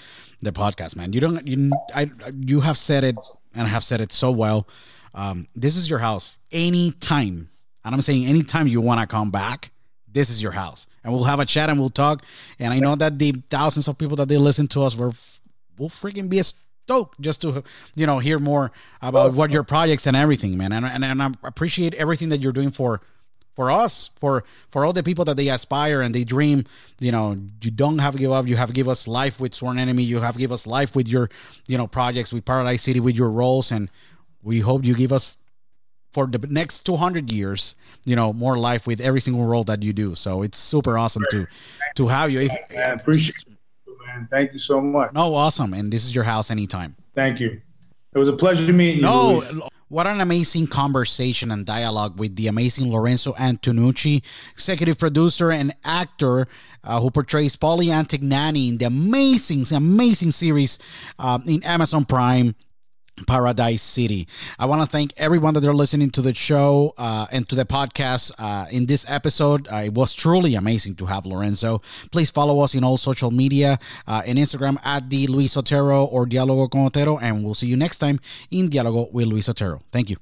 the podcast, man. You don't you I you have said it and have said it so well. Um, this is your house anytime. And I'm saying anytime you want to come back, this is your house. And we'll have a chat and we'll talk. And I know that the thousands of people that they listen to us will will freaking be stoked just to you know hear more about what your projects and everything, man. And and, and I appreciate everything that you're doing for for us, for for all the people that they aspire and they dream. You know, you don't have to give up. You have give us life with Sworn Enemy. You have give us life with your, you know, projects with Paradise City with your roles, and we hope you give us for the next 200 years you know more life with every single role that you do. So it's super awesome to to have you. I appreciate you man. Thank you so much. No awesome. And this is your house anytime. Thank you. It was a pleasure to meet you no what an amazing conversation and dialogue with the amazing Lorenzo Antonucci, executive producer and actor uh, who portrays Paulie Antignani in the amazing, amazing series uh, in Amazon Prime. Paradise City. I want to thank everyone that are listening to the show uh, and to the podcast uh, in this episode. Uh, it was truly amazing to have Lorenzo. Please follow us in all social media uh, and Instagram at the Luis Otero or Dialogo con Otero, and we'll see you next time in Dialogo with Luis Otero. Thank you.